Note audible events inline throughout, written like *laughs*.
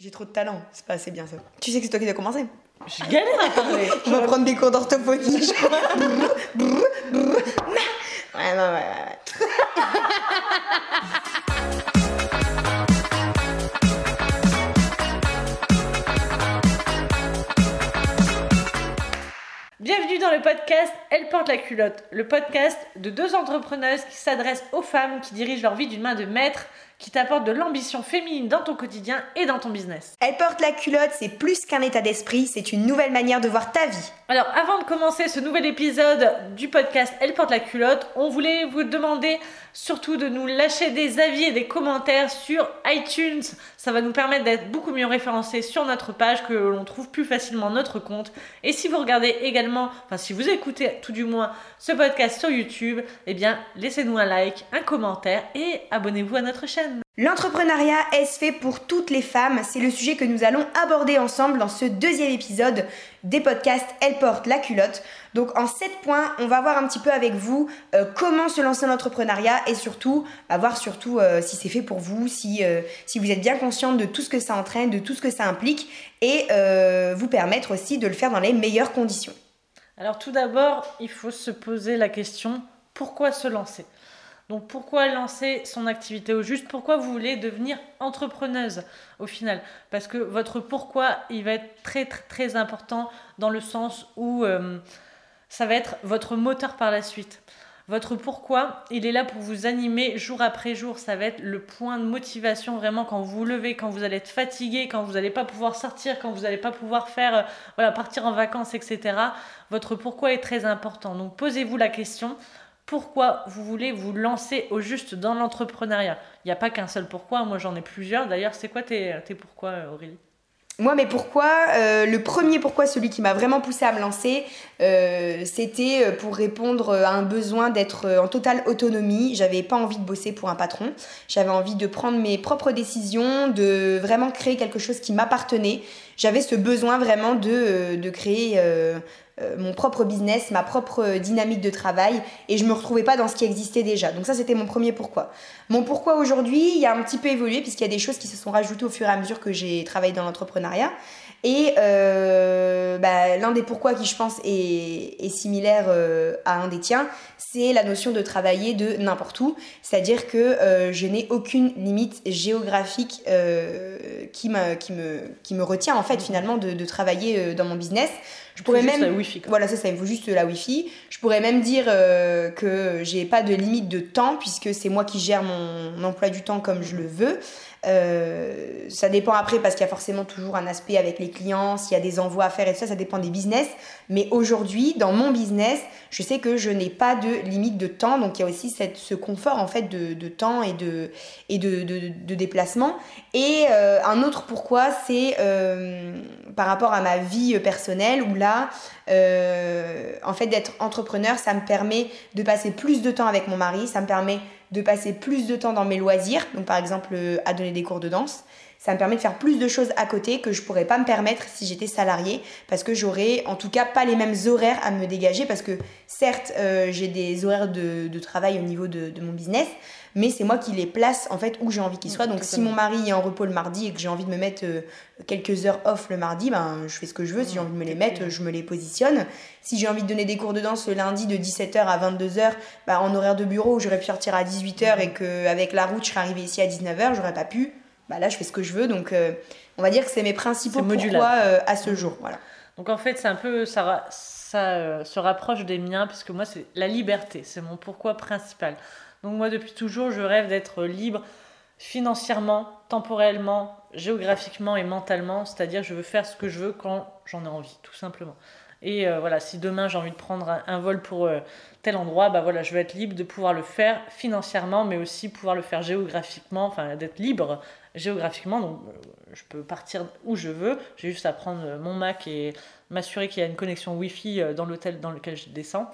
J'ai trop de talent, c'est pas assez bien ça. Tu sais que c'est toi qui dois commencer. Je galère à parler. *laughs* On va prendre des cours d'orthophonie, je crois. ouais, non, ouais, ouais, ouais. Bienvenue dans le podcast Elle porte la culotte, le podcast de deux entrepreneuses qui s'adressent aux femmes qui dirigent leur vie d'une main de maître, qui t'apportent de l'ambition féminine dans ton quotidien et dans ton business. Elle porte la culotte, c'est plus qu'un état d'esprit, c'est une nouvelle manière de voir ta vie. Alors, avant de commencer ce nouvel épisode du podcast Elle porte la culotte, on voulait vous demander surtout de nous lâcher des avis et des commentaires sur iTunes. Ça va nous permettre d'être beaucoup mieux référencés sur notre page, que l'on trouve plus facilement notre compte. Et si vous regardez également, enfin si vous écoutez tout du moins ce podcast sur YouTube, eh bien laissez-nous un like, un commentaire et abonnez-vous à notre chaîne. L'entrepreneuriat est fait pour toutes les femmes, c'est le sujet que nous allons aborder ensemble dans ce deuxième épisode des podcasts Elle porte la culotte. Donc en 7 points, on va voir un petit peu avec vous euh, comment se lancer dans l'entrepreneuriat et surtout voir surtout euh, si c'est fait pour vous, si, euh, si vous êtes bien consciente de tout ce que ça entraîne, de tout ce que ça implique et vous permettre aussi de le faire dans les meilleures conditions. Alors tout d'abord, il faut se poser la question pourquoi se lancer? Donc pourquoi lancer son activité au juste? Pourquoi vous voulez devenir entrepreneuse au final? Parce que votre pourquoi, il va être très très, très important dans le sens où euh, ça va être votre moteur par la suite. Votre pourquoi, il est là pour vous animer jour après jour. Ça va être le point de motivation vraiment quand vous vous levez, quand vous allez être fatigué, quand vous n'allez pas pouvoir sortir, quand vous n'allez pas pouvoir faire, euh, voilà, partir en vacances, etc. Votre pourquoi est très important. Donc posez-vous la question pourquoi vous voulez vous lancer au juste dans l'entrepreneuriat. Il n'y a pas qu'un seul pourquoi, moi j'en ai plusieurs. D'ailleurs, c'est quoi tes, tes pourquoi, Aurélie? Moi, mais pourquoi euh, Le premier pourquoi, celui qui m'a vraiment poussé à me lancer, euh, c'était euh, pour répondre à un besoin d'être en totale autonomie. J'avais pas envie de bosser pour un patron. J'avais envie de prendre mes propres décisions, de vraiment créer quelque chose qui m'appartenait. J'avais ce besoin vraiment de, de créer euh, mon propre business, ma propre dynamique de travail et je me retrouvais pas dans ce qui existait déjà. Donc ça c'était mon premier pourquoi. Mon pourquoi aujourd'hui, il a un petit peu évolué puisqu'il y a des choses qui se sont rajoutées au fur et à mesure que j'ai travaillé dans l'entrepreneuriat. Et euh, bah, l'un des pourquoi qui je pense est, similaire euh, à un des tiens, c'est la notion de travailler de n'importe où. C'est-à-dire que je n'ai aucune limite géographique qui, me, qui, me, qui me retient en fait finalement de travailler dans mon business. Je pourrais même. La wifi, Voilà, ça, ça, il faut juste la Wi-Fi. Je pourrais même dire euh, que j'ai pas de limite de temps puisque c'est moi qui gère mon emploi du temps comme je le veux. Euh, ça dépend après parce qu'il y a forcément toujours un aspect avec les clients, s'il y a des envois à faire et tout ça, ça dépend des business. Mais aujourd'hui, dans mon business, je sais que je n'ai pas de limite de temps, donc il y a aussi ce confort en fait de, temps et de, et de déplacement. Et euh, un autre pourquoi, c'est euh, par rapport à ma vie personnelle où là, en fait, d'être entrepreneur, ça me permet de passer plus de temps avec mon mari, ça me permet de passer plus de temps dans mes loisirs, donc par exemple euh, à donner des cours de danse. Ça me permet de faire plus de choses à côté que je pourrais pas me permettre si j'étais salarié parce que j'aurais en tout cas pas les mêmes horaires à me dégager parce que certes euh, j'ai des horaires de, travail au niveau de, mon business mais c'est moi qui les place en fait où j'ai envie qu'ils soient. Donc si mon mari est en repos le mardi et que j'ai envie de me mettre euh, quelques heures off le mardi, ben je fais ce que je veux. Si j'ai envie de me les mettre, je me les positionne. Si j'ai envie de donner des cours de danse le lundi de 17h à 22h, ben, en horaire de bureau, j'aurais pu sortir à 18h et qu'avec la route, je serais arrivée ici à 19h, j'aurais pas pu bah là je fais ce que je veux. Donc euh, on va dire que c'est mes principaux pourquoi euh, à ce jour. Voilà. Donc en fait c'est un peu ça, ça euh, se rapproche des miens puisque moi c'est la liberté, c'est mon pourquoi principal. Donc moi depuis toujours je rêve d'être libre financièrement, temporellement, géographiquement et mentalement, c'est-à-dire je veux faire ce que je veux quand j'en ai envie, tout simplement. Et voilà, si demain j'ai envie de prendre un, vol pour tel endroit, bah voilà, je veux être libre de pouvoir le faire financièrement, mais aussi pouvoir le faire géographiquement, enfin d'être libre géographiquement. Donc euh, je peux partir où je veux, j'ai juste à prendre mon Mac et m'assurer qu'il y a une connexion Wi-Fi euh, dans l'hôtel dans lequel je descends.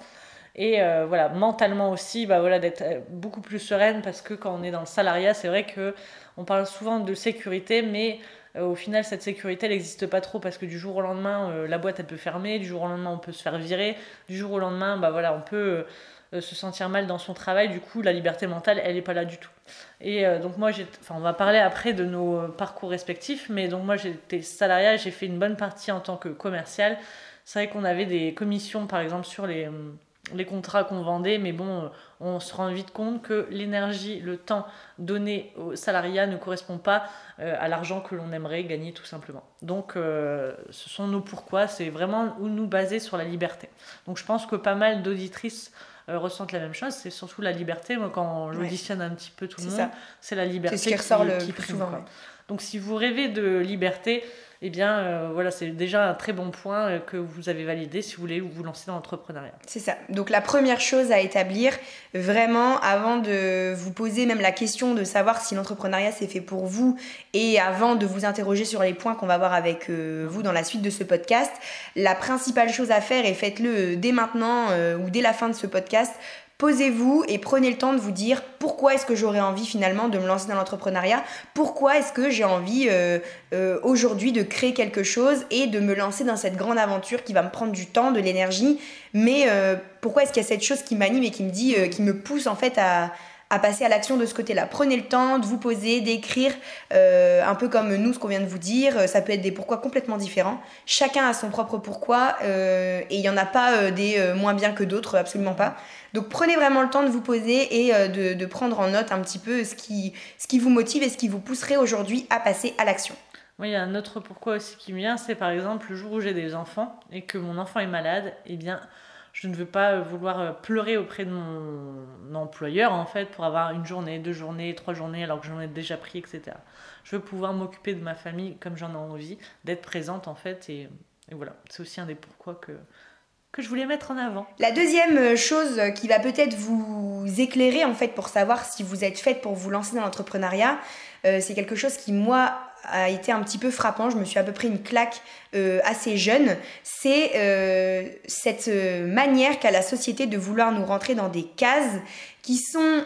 Et euh, voilà, mentalement aussi, bah voilà, d'être beaucoup plus sereine parce que quand on est dans le salariat, c'est vrai que on parle souvent de sécurité, mais au final, cette sécurité, elle n'existe pas trop parce que du jour au lendemain, la boîte, elle peut fermer, du jour au lendemain, on peut se faire virer, du jour au lendemain, bah voilà, on peut se sentir mal dans son travail. Du coup, la liberté mentale, elle n'est pas là du tout. Et donc moi, enfin, on va parler après de nos parcours respectifs, mais donc moi j'étais salariat, j'ai fait une bonne partie en tant que commercial. C'est vrai qu'on avait des commissions, par exemple, sur les, les contrats qu'on vendait, mais bon, on se rend vite compte que l'énergie, le temps donné au salariat ne correspond pas euh, à l'argent que l'on aimerait gagner tout simplement. Donc euh, ce sont nos pourquoi, c'est vraiment où nous baser sur la liberté. Donc je pense que pas mal d'auditrices euh, ressentent la même chose, c'est surtout la liberté. Moi quand j'auditionne un petit peu tout le monde, c'est la liberté qui, ressort le plus souvent. Donc si vous rêvez de liberté, eh bien euh, voilà, c'est déjà un très bon point euh, que vous avez validé si vous voulez vous lancer dans l'entrepreneuriat. C'est ça. Donc la première chose à établir, vraiment, avant de vous poser même la question de savoir si l'entrepreneuriat c'est fait pour vous et avant de vous interroger sur les points qu'on va voir avec euh, vous dans la suite de ce podcast, la principale chose à faire, et faites-le dès maintenant ou dès la fin de ce podcast, Posez-vous et prenez le temps de vous dire pourquoi est-ce que j'aurais envie finalement de me lancer dans l'entrepreneuriat, pourquoi est-ce que j'ai envie euh, euh, aujourd'hui de créer quelque chose et de me lancer dans cette grande aventure qui va me prendre du temps, de l'énergie, mais euh, pourquoi est-ce qu'il y a cette chose qui m'anime et qui me dit, qui me pousse en fait à, à passer à l'action de ce côté-là. Prenez le temps de vous poser, d'écrire, euh, un peu comme nous, ce qu'on vient de vous dire. Ça peut être des pourquoi complètement différents. Chacun a son propre pourquoi euh, et il n'y en a pas euh, des moins bien que d'autres, absolument pas. Donc prenez vraiment le temps de vous poser et de, prendre en note un petit peu ce qui, ce qui vous motive et ce qui vous pousserait aujourd'hui à passer à l'action. Moi, il y a un autre pourquoi aussi qui me vient, c'est par exemple le jour où j'ai des enfants et que mon enfant est malade, eh bien je ne veux pas euh, vouloir euh, pleurer auprès de mon employeur en fait pour avoir une journée, deux journées, trois journées alors que j'en ai déjà pris, etc. Je veux pouvoir m'occuper de ma famille comme j'en ai envie, d'être présente en fait et, voilà, c'est aussi un des pourquoi que que je voulais mettre en avant. La deuxième euh, chose qui va peut-être vous éclairer en fait pour savoir si vous êtes faite pour vous lancer dans l'entrepreneuriat, c'est quelque chose qui moi a été un petit peu frappant. Je me suis à peu près une claque euh, assez jeune. C'est euh, cette euh, manière qu'a la société de vouloir nous rentrer dans des cases qui sont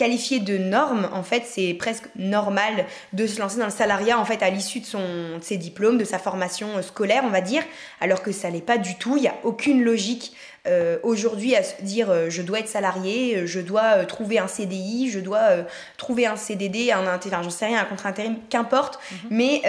qualifiées de normes. En fait, c'est presque normal de se lancer dans le salariat en fait à l'issue de, son, de ses diplômes, de sa formation scolaire, on va dire, alors que ça l'est pas du tout. Il n'y a aucune logique euh, aujourd'hui à se dire euh, je dois être salarié, euh, je dois trouver un CDI, je dois trouver un CDD, un intérim, j'en sais rien, un contrat intérim, qu'importe. Mhm. mais,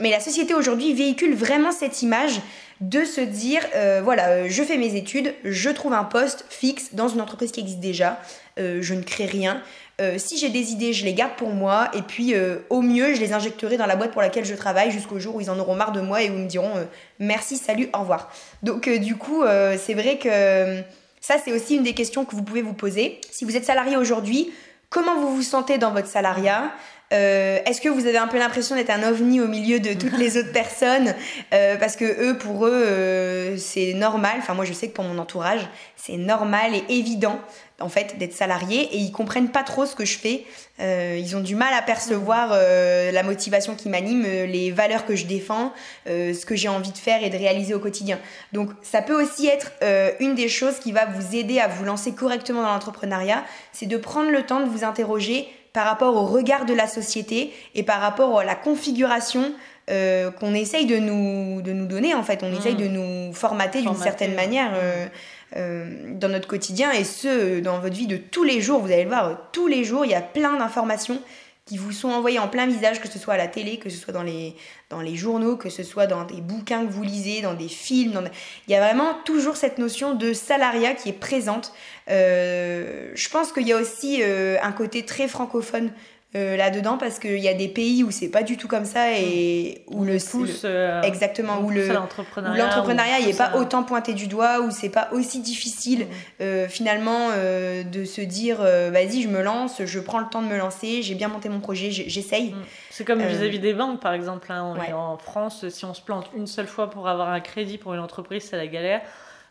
mais la société aujourd'hui véhicule vraiment cette image de se dire voilà, je fais mes études, je trouve un poste fixe dans une entreprise qui existe déjà, je ne crée rien. Euh, si j'ai des idées, je les garde pour moi et puis euh, au mieux, je les injecterai dans la boîte pour laquelle je travaille jusqu'au jour où ils en auront marre de moi et où ils me diront euh, merci, salut, au revoir. Donc du coup, c'est vrai que ça, c'est aussi une des questions que vous pouvez vous poser. Si vous êtes salarié aujourd'hui, comment vous vous sentez dans votre salariat? Est-ce que vous avez un peu l'impression d'être un ovni au milieu de toutes les autres personnes? Parce que eux, pour eux, c'est normal. Enfin, moi, je sais que pour mon entourage, c'est normal et évident en fait d'être salarié et ils comprennent pas trop ce que je fais. Euh, ils ont du mal à percevoir euh, la motivation qui m'anime, euh, les valeurs que je défends, ce que j'ai envie de faire et de réaliser au quotidien. Donc ça peut aussi être une des choses qui va vous aider à vous lancer correctement dans l'entrepreneuriat, c'est de prendre le temps de vous interroger par rapport au regard de la société et par rapport à la configuration qu'on essaye de nous, de nous donner en fait. On essaye mmh. de nous formater, d'une certaine manière. Mmh. Euh, dans notre quotidien et ce, dans votre vie de tous les jours. Vous allez le voir, tous les jours, il y a plein d'informations qui vous sont envoyées en plein visage, que ce soit à la télé, que ce soit dans les, dans les journaux, que ce soit dans des bouquins que vous lisez, dans des films. Il y a vraiment toujours cette notion de salariat qui est présente. Euh, je pense qu'il y a aussi euh, un côté très francophone euh, là-dedans parce qu'il y a des pays où c'est pas du tout comme ça et où, le pousse euh, exactement où le l'entrepreneuriat n'est pas autant pointé du doigt où c'est pas aussi difficile mm. euh, finalement de se dire vas-y je me lance je prends le temps de me lancer j'ai bien monté mon projet j'essaye. Mm. c'est comme vis-à-vis des banques par exemple hein, en France si on se plante une seule fois pour avoir un crédit pour une entreprise c'est la galère.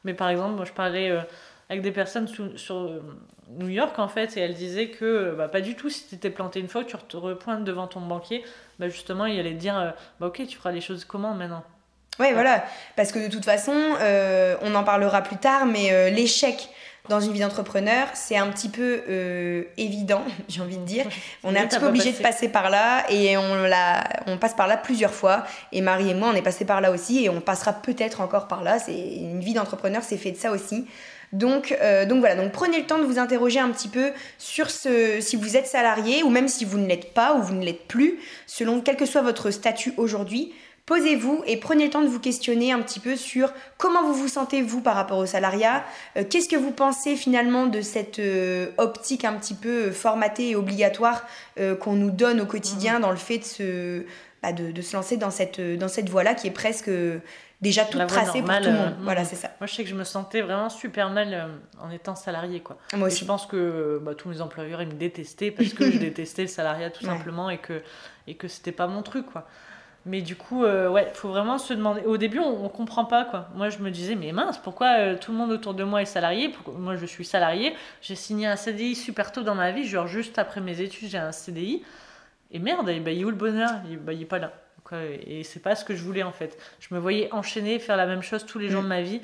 Mais par exemple moi je parlais avec des personnes sur New York en fait et elle disait que bah, pas du tout si tu étais planté une fois tu te repointes devant ton banquier bah justement il allait te dire euh, bah ok tu feras les choses comment maintenant? Ouais, voilà parce que de toute façon euh, on en parlera plus tard mais euh, l'échec dans une vie d'entrepreneur, c'est un petit peu euh, évident, *laughs* j'ai envie de dire. *laughs* On est un petit peu obligé de passer par là et on, la, on passe par là plusieurs fois. Et Marie et moi, on est passé par là aussi et on passera peut-être encore par là. C'est une vie d'entrepreneur, c'est fait de ça aussi. Donc, euh, donc voilà, donc prenez le temps de vous interroger un petit peu sur ce, si vous êtes salarié ou même si vous ne l'êtes pas ou vous ne l'êtes plus, selon quel que soit votre statut aujourd'hui. Posez-vous et prenez le temps de vous questionner un petit peu sur comment vous vous sentez vous par rapport au salariat, euh, qu'est-ce que vous pensez finalement de cette euh, optique un petit peu formatée et obligatoire qu'on nous donne au quotidien mmh. dans le fait de se, bah, de, se lancer dans cette, dans cette voie-là qui est presque déjà tout tracé pour tout le monde. Euh, voilà, c'est ça. Moi, je sais que je me sentais vraiment super mal euh, en étant salarié, quoi. Moi aussi. je pense que bah, tous mes employeurs, ils me détestaient parce que je *laughs* détestais le salariat tout simplement et que, et que c'était pas mon truc, quoi. Mais du coup, euh, ouais, faut vraiment se demander. Au début, on, on, comprend pas, quoi. Moi, je me disais, mais mince, pourquoi tout le monde autour de moi est salarié? Moi, je suis salarié. J'ai signé un CDI super tôt dans ma vie, genre juste après mes études, j'ai un CDI. Et merde, et bah, il est où le bonheur? Il, bah, il est pas là. Et c'est pas ce que je voulais en fait. Je me voyais enchaîner, faire la même chose tous les jours mm. de ma vie.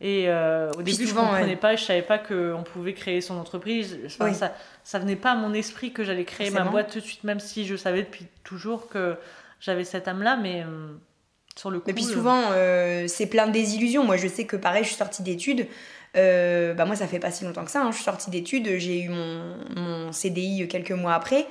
Et euh, au début, je comprenais pas, je savais pas qu'on pouvait créer son entreprise. ça, ça venait pas à mon esprit que j'allais créer ma boîte tout de suite, même si je savais depuis toujours que j'avais cette âme-là, mais euh, sur le coup. Et puis souvent, euh, c'est plein de désillusions. Moi, je sais que pareil, je suis sortie d'études. bah moi, ça fait pas si longtemps que ça. Hein. Je suis sortie d'études, j'ai eu mon, mon CDI quelques mois après.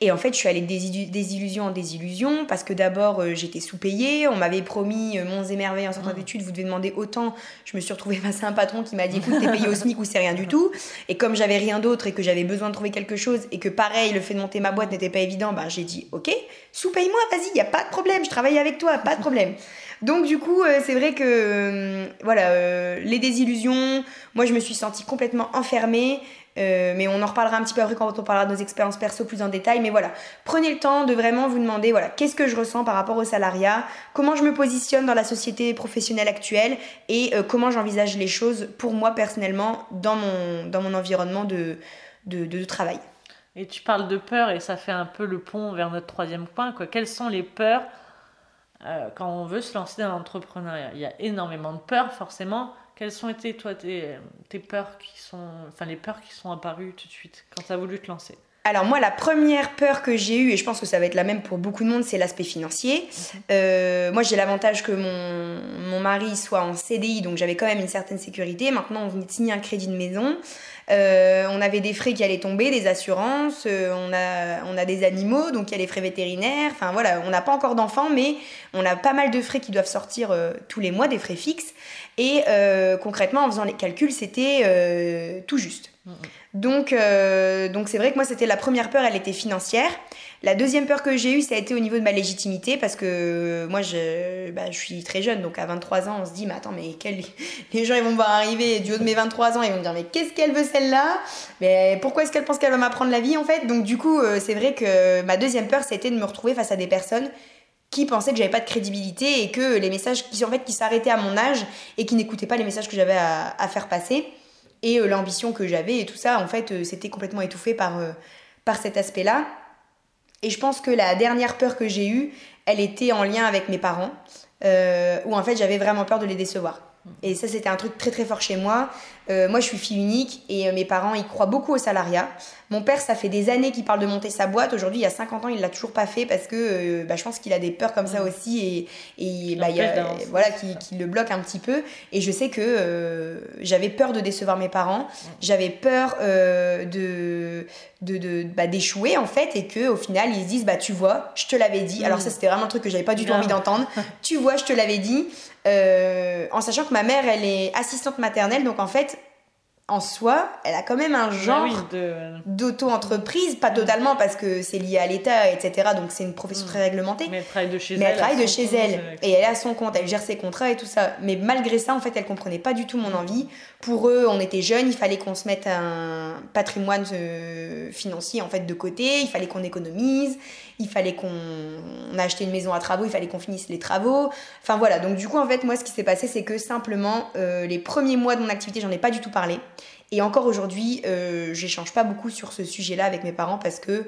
Et en fait, je suis allée de désillusion en désillusion parce que d'abord, euh, j'étais sous-payée. On m'avait promis, euh, mon émerveil en sortant mmh. d'études, vous devez demander autant. Je me suis retrouvée *laughs* face à un patron qui m'a dit écoute, t'es payé au SMIC ou c'est rien du tout. Et comme j'avais rien d'autre et que j'avais besoin de trouver quelque chose et que pareil, le fait de monter ma boîte n'était pas évident, ben, j'ai dit ok, sous-paye-moi, vas-y, y a pas de problème, je travaille avec toi, pas de problème. Donc du coup, euh, c'est vrai que voilà, les désillusions, moi je me suis sentie complètement enfermée. Euh, mais on en reparlera un petit peu après quand on parlera de nos expériences perso plus en détail. Mais voilà, prenez le temps de vraiment vous demander voilà, qu'est-ce que je ressens par rapport au salariat, comment je me positionne dans la société professionnelle actuelle? Et euh, comment j'envisage les choses pour moi personnellement dans mon, dans mon environnement de, de, travail? Et tu parles de peur et ça fait un peu le pont vers notre troisième point. Quelles sont les peurs euh, quand on veut se lancer dans l'entrepreneuriat? Il y a énormément de peurs forcément. Quelles sont été, toi, tes, tes, peurs qui sont. Enfin, les peurs qui sont apparues tout de suite quand tu as voulu te lancer? Alors moi, la première peur que j'ai eue, et je pense que ça va être la même pour beaucoup de monde, c'est l'aspect financier. Euh, moi, j'ai l'avantage que mon, mon, mari soit en CDI, donc j'avais quand même une certaine sécurité. Maintenant, on venait de signer un crédit de maison. Euh, on avait des frais qui allaient tomber, des assurances, euh, on, a, on a des animaux, donc il y a les frais vétérinaires. Enfin voilà, on n'a pas encore d'enfants, mais on a pas mal de frais qui doivent sortir tous les mois, des frais fixes. Et concrètement, en faisant les calculs, c'était tout juste. Donc, euh, donc c'est vrai que moi, c'était la première peur, elle était financière. La deuxième peur que j'ai eue, ça a été au niveau de ma légitimité, parce que moi, je, bah, je suis très jeune, donc à 23 ans, on se dit, mais attends, mais quel... *laughs* les gens, ils vont me voir arriver du haut de mes 23 ans, ils vont me dire, mais qu'est-ce qu'elle veut celle-là? Mais pourquoi est-ce qu'elle pense qu'elle va m'apprendre la vie, en fait? Donc, du coup, euh, c'est vrai que ma deuxième peur, c'était de me retrouver face à des personnes qui pensaient que j'avais pas de crédibilité et que les messages qui en fait qui s'arrêtaient à mon âge et qui n'écoutaient pas les messages que j'avais à faire passer et euh, l'ambition que j'avais et tout ça, en fait, euh, c'était complètement étouffé par, euh, par cet aspect-là. Et je pense que la dernière peur que j'ai eue, elle était en lien avec mes parents, où en fait j'avais vraiment peur de les décevoir. Et ça, c'était un truc très très fort chez moi. Euh, moi, je suis fille unique et euh, mes parents, ils croient beaucoup au salariat. Mon père, ça fait des années qu'il parle de monter sa boîte. Aujourd'hui, il y a 50 ans, il l'a toujours pas fait parce que euh, bah, je pense qu'il a des peurs comme ça aussi et, et bah, y a, voilà, qui, qui, le bloque un petit peu. Et je sais que j'avais peur de décevoir mes parents. J'avais peur de de, bah, d'échouer en fait et que au final ils se disent bah tu vois je te l'avais dit alors ça c'était vraiment un truc que j'avais pas du tout envie d'entendre *laughs* tu vois je te l'avais dit en sachant que ma mère elle est assistante maternelle donc en fait en soi, elle a quand même un bah genre d'auto-entreprise, pas totalement parce que c'est lié à l'État, etc. Donc c'est une profession mm. très réglementée. Mais elle travaille de chez elle. Mais elle travaille de chez elle. Et elle a son compte, elle gère ses contrats et tout ça. Mais malgré ça, en fait, elle comprenait pas du tout mon envie. Pour eux, on était jeunes, il fallait qu'on se mette un patrimoine euh, financier en fait de côté, il fallait qu'on économise, il fallait qu'on on a acheté une maison à travaux, il fallait qu'on finisse les travaux. Enfin voilà, donc du coup en fait moi ce qui s'est passé c'est que simplement euh, les premiers mois de mon activité j'en ai pas du tout parlé. Et encore aujourd'hui euh, j'échange pas beaucoup sur ce sujet-là avec mes parents parce que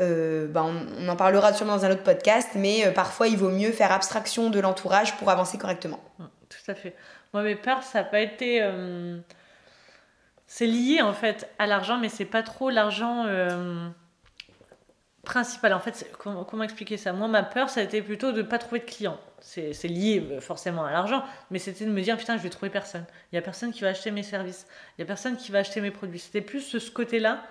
euh, bah, on, en parlera sûrement dans un autre podcast, mais euh, parfois il vaut mieux faire abstraction de l'entourage pour avancer correctement. Tout à fait. Moi mes peurs ça n'a pas été c'est lié en fait à l'argent, mais c'est pas trop l'argent principal. En fait, comment, comment, expliquer ça? Moi, ma peur, ça a été plutôt de ne pas trouver de clients. C'est lié euh, forcément à l'argent, mais c'était de me dire putain, je vais trouver personne. Il y a personne qui va acheter mes services. Il y a personne qui va acheter mes produits. C'était plus ce, côté-là.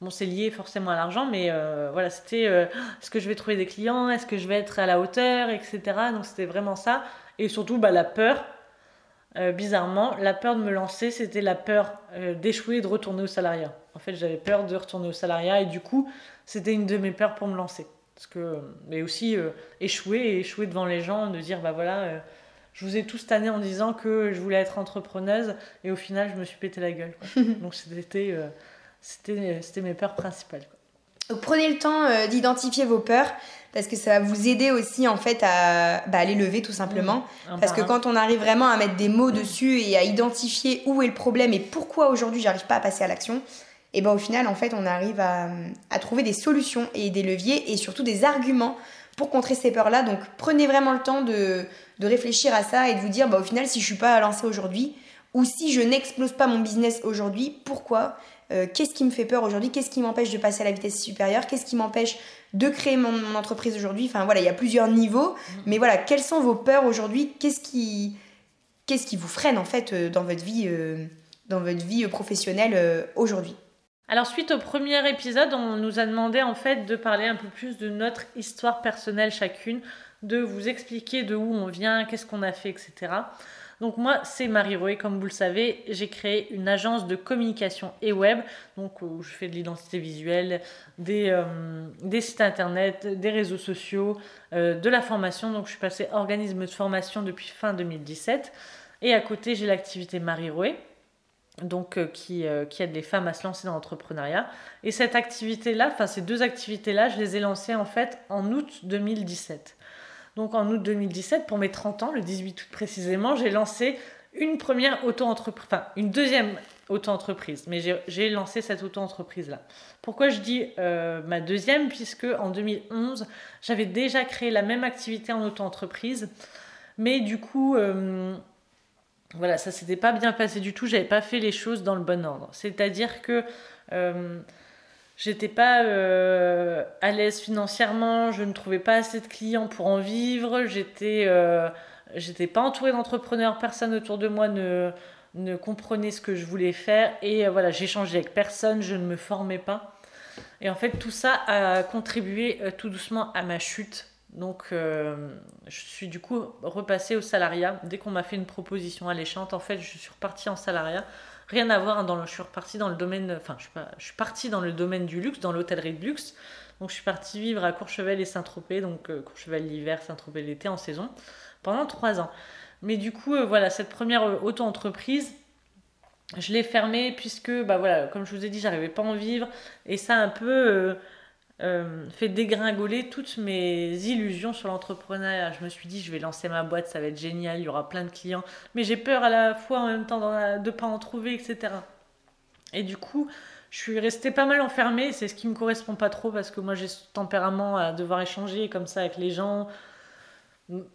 Bon, c'est lié forcément à l'argent, mais euh, voilà, c'était *gasps* est-ce que je vais trouver des clients? Est-ce que je vais être à la hauteur, etc. Donc c'était vraiment ça. Et surtout, bah, la peur euh, bizarrement, la peur de me lancer, c'était la peur euh, d'échouer et de retourner au salariat. En fait, j'avais peur de retourner au salariat et du coup, c'était une de mes peurs pour me lancer. Parce que, mais aussi euh, échouer et échouer devant les gens, de dire bah voilà, je vous ai tout cette année en disant que je voulais être entrepreneuse et au final, je me suis pété la gueule. *laughs* Donc c'était, c'était, c'était mes peurs principales. Prenez le temps d'identifier vos peurs parce que ça va vous aider aussi en fait à, bah, les lever tout simplement. Mmh, parce que quand on arrive vraiment à mettre des mots dessus et à identifier où est le problème et pourquoi aujourd'hui j'arrive pas à passer à l'action, et ben au final en fait on arrive à, à, trouver des solutions et des leviers et surtout des arguments pour contrer ces peurs-là. Donc prenez vraiment le temps de, de, réfléchir à ça et de vous dire bah, au final si je suis pas à lancer aujourd'hui ou si je n'explose pas mon business aujourd'hui, pourquoi euh, qu'est-ce qui me fait peur aujourd'hui, qu'est-ce qui m'empêche de passer à la vitesse supérieure, qu'est-ce qui m'empêche de créer mon, entreprise aujourd'hui? Enfin voilà, il y a plusieurs niveaux, mm. mais voilà, quelles sont vos peurs aujourd'hui? Qu'est-ce qui, qu'est-ce qui vous freine en fait euh, dans votre vie, euh, dans votre vie professionnelle aujourd'hui? Alors suite au premier épisode, on nous a demandé en fait de parler un peu plus de notre histoire personnelle chacune, de vous expliquer de où on vient, qu'est-ce qu'on a fait, etc. Donc moi, c'est Marie-Roé, comme vous le savez, j'ai créé une agence de communication et web, donc où je fais de l'identité visuelle, des, euh, sites internet, des réseaux sociaux, euh, de la formation. Donc je suis passée organisme de formation depuis fin 2017. Et à côté, j'ai l'activité Marie-Roé, donc euh, qui, qui, aide les femmes à se lancer dans l'entrepreneuriat. Et cette activité-là, enfin ces deux activités-là, je les ai lancées en fait en août 2017. Donc en août 2017, pour mes 30 ans, le 18 août précisément, j'ai lancé une première auto-entreprise, enfin une deuxième auto-entreprise, mais j'ai lancé cette auto-entreprise-là. Pourquoi je dis euh, ma deuxième? Puisque en 2011, j'avais déjà créé la même activité en auto-entreprise, mais du coup, euh, voilà, ça s'était pas bien passé du tout, j'avais pas fait les choses dans le bon ordre. C'est-à-dire que euh, J'étais pas euh, à l'aise financièrement, je ne trouvais pas assez de clients pour en vivre, j'étais euh, j'étais pas entourée d'entrepreneurs, personne autour de moi ne, ne comprenait ce que je voulais faire et euh, voilà, j'échangeais avec personne, je ne me formais pas. Et en fait, tout ça a contribué tout doucement à ma chute. Donc, je suis du coup repassée au salariat. Dès qu'on m'a fait une proposition alléchante, en fait, je suis repartie en salariat rien à voir. Dans le, je suis repartie dans le domaine, enfin, je suis, pas, partie dans le domaine du luxe, dans l'hôtellerie de luxe. Donc, je suis partie vivre à Courchevel et Saint-Tropez, donc euh, Courchevel l'hiver, Saint-Tropez l'été en saison, pendant trois ans. Mais du coup, euh, voilà, cette première euh, auto-entreprise, je l'ai fermée puisque, bah voilà, comme je vous ai dit, j'arrivais pas à en vivre et ça un peu euh, fait dégringoler toutes mes illusions sur l'entrepreneuriat. Je me suis dit, je vais lancer ma boîte, ça va être génial, il y aura plein de clients. Mais j'ai peur à la fois en même temps de ne pas en trouver, etc. Et du coup, je suis restée pas mal enfermée. C'est ce qui me correspond pas trop parce que moi, j'ai ce tempérament à devoir échanger comme ça avec les gens,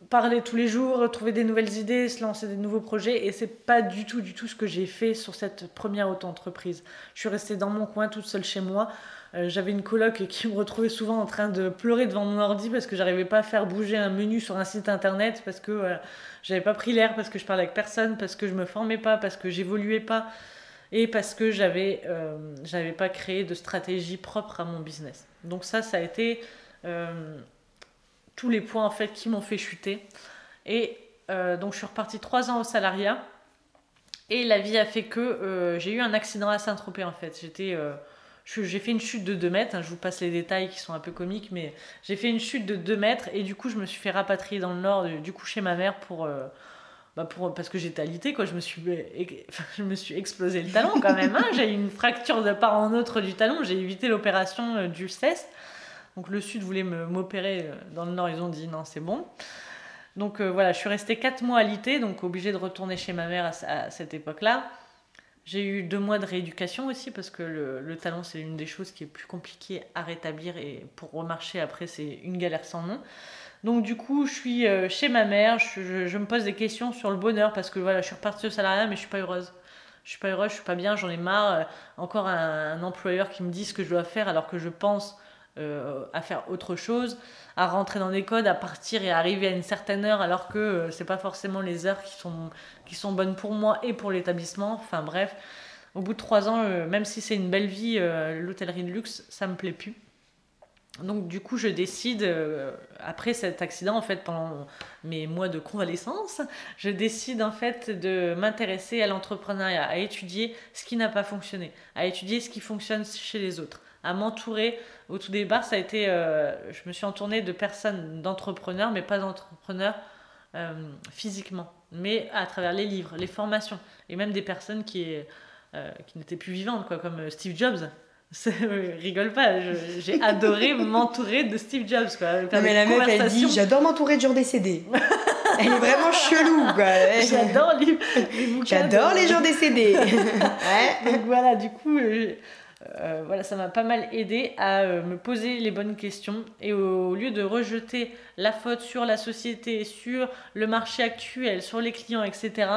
parler tous les jours, trouver des nouvelles idées, se lancer des nouveaux projets. Et c'est pas du tout, du tout ce que j'ai fait sur cette première auto-entreprise. Je suis restée dans mon coin toute seule chez moi. Euh, j'avais une coloc qui me retrouvait souvent en train de pleurer devant mon ordi parce que j'arrivais pas à faire bouger un menu sur un site internet parce que j'avais pas pris l'air, parce que je parlais avec personne, parce que je me formais pas, parce que j'évoluais pas et parce que j'avais euh, j'avais pas créé de stratégie propre à mon business. Donc ça, ça a été euh, tous les points en fait qui m'ont fait chuter. Et donc je suis repartie trois ans au salariat. Et la vie a fait que j'ai eu un accident à Saint-Tropez en fait. J'étais j'ai fait une chute de 2 mètres, hein, je vous passe les détails qui sont un peu comiques, mais j'ai fait une chute de 2 mètres et du coup je me suis fait rapatrier dans le nord, du coup chez ma mère pour, euh, bah pour parce que j'étais alité quoi, je me suis, *laughs* je me suis explosé le talon quand même, hein. j'ai eu une fracture de part en autre du talon, j'ai évité l'opération euh, du CEST, donc le sud voulait m'opérer, euh, dans le nord ils ont dit non c'est bon. Donc voilà, je suis restée 4 mois alité, donc obligée de retourner chez ma mère à cette époque-là. J'ai eu deux mois de rééducation aussi parce que le, talon c'est une des choses qui est plus compliquée à rétablir et pour remarcher après c'est une galère sans nom. Donc du coup je suis euh, chez ma mère, je, me pose des questions sur le bonheur parce que voilà je suis repartie au salariat mais je suis pas heureuse. Je suis pas heureuse, je suis pas bien, j'en ai marre. Euh, encore un, employeur qui me dit ce que je dois faire alors que je pense euh, à faire autre chose, à rentrer dans des codes, à partir et arriver à une certaine heure alors que euh, c'est pas forcément les heures qui sont, qui sont bonnes pour moi et pour l'établissement. Enfin bref, au bout de trois ans, même si c'est une belle vie, l'hôtellerie de luxe, ça me plaît plus. Donc du coup, je décide, euh, après cet accident, en fait, pendant mes mois de convalescence, je décide en fait de m'intéresser à l'entrepreneuriat, à étudier ce qui n'a pas fonctionné, à étudier ce qui fonctionne chez les autres, à m'entourer. Au tout départ, ça a été, euh, je me suis entourée de personnes, d'entrepreneurs, mais pas d'entrepreneurs euh, physiquement, mais à travers les livres, les formations, et même des personnes qui, qui n'étaient plus vivantes, quoi, comme Steve Jobs, *laughs* rigole pas, j'ai *laughs* adoré m'entourer de Steve Jobs. Quoi, non, mais la meuf, elle dit J'adore m'entourer de gens décédés. elle est vraiment chelou. *laughs* J'adore les, J'adore les gens décédés. Donc voilà, du coup, euh, voilà, ça m'a pas mal aidé à euh, me poser les bonnes questions. Et au lieu de rejeter la faute sur la société, sur le marché actuel, sur les clients, etc.,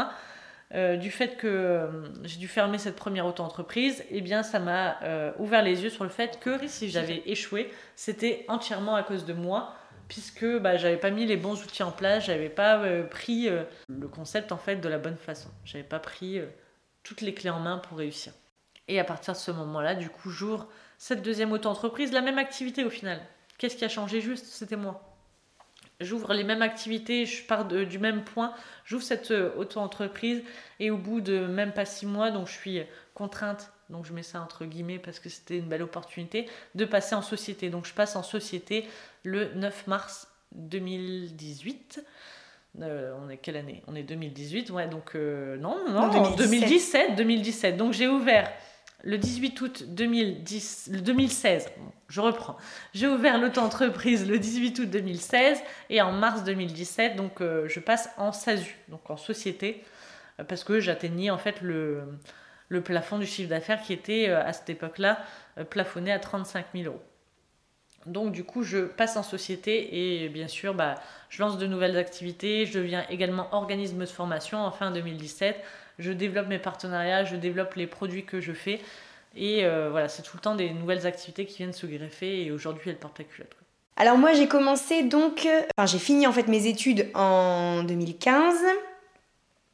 euh, du fait que j'ai dû fermer cette première auto-entreprise, eh bien, ça m'a ouvert les yeux sur le fait que si j'avais échoué, c'était entièrement à cause de moi, puisque bah, j'avais pas mis les bons outils en place, j'avais pas pris le concept en fait de la bonne façon, j'avais pas pris toutes les clés en main pour réussir. Et à partir de ce moment-là, du coup, j'ouvre cette deuxième auto-entreprise, la même activité au final. Qu'est-ce qui a changé juste? C'était moi j'ouvre les mêmes activités, je pars du même point, j'ouvre cette euh, auto-entreprise et au bout de même pas six mois, donc je suis contrainte, donc je mets ça entre guillemets parce que c'était une belle opportunité, de passer en société. Donc je passe en société le 9 mars 2018. Euh, on est quelle année? On est 2018, ouais, donc euh, non, non, non 2017. 2017. Donc j'ai ouvert le 18 août 2010, 2016, je reprends, j'ai ouvert l'auto-entreprise le 18 août 2016 et en mars 2017, donc euh, je passe en SASU, donc en société, euh, parce que j'atteignais en fait le, le, plafond du chiffre d'affaires qui était euh, à cette époque-là plafonné à 35 000 euros. Donc du coup, je passe en société et bien sûr, bah, je lance de nouvelles activités. Je deviens également organisme de formation en fin 2017 je développe mes partenariats, je développe les produits que je fais. Et euh, voilà, c'est tout le temps des nouvelles activités qui viennent se greffer et aujourd'hui elles portent la culotte. Alors moi j'ai commencé donc, euh, enfin j'ai fini en fait mes études en 2015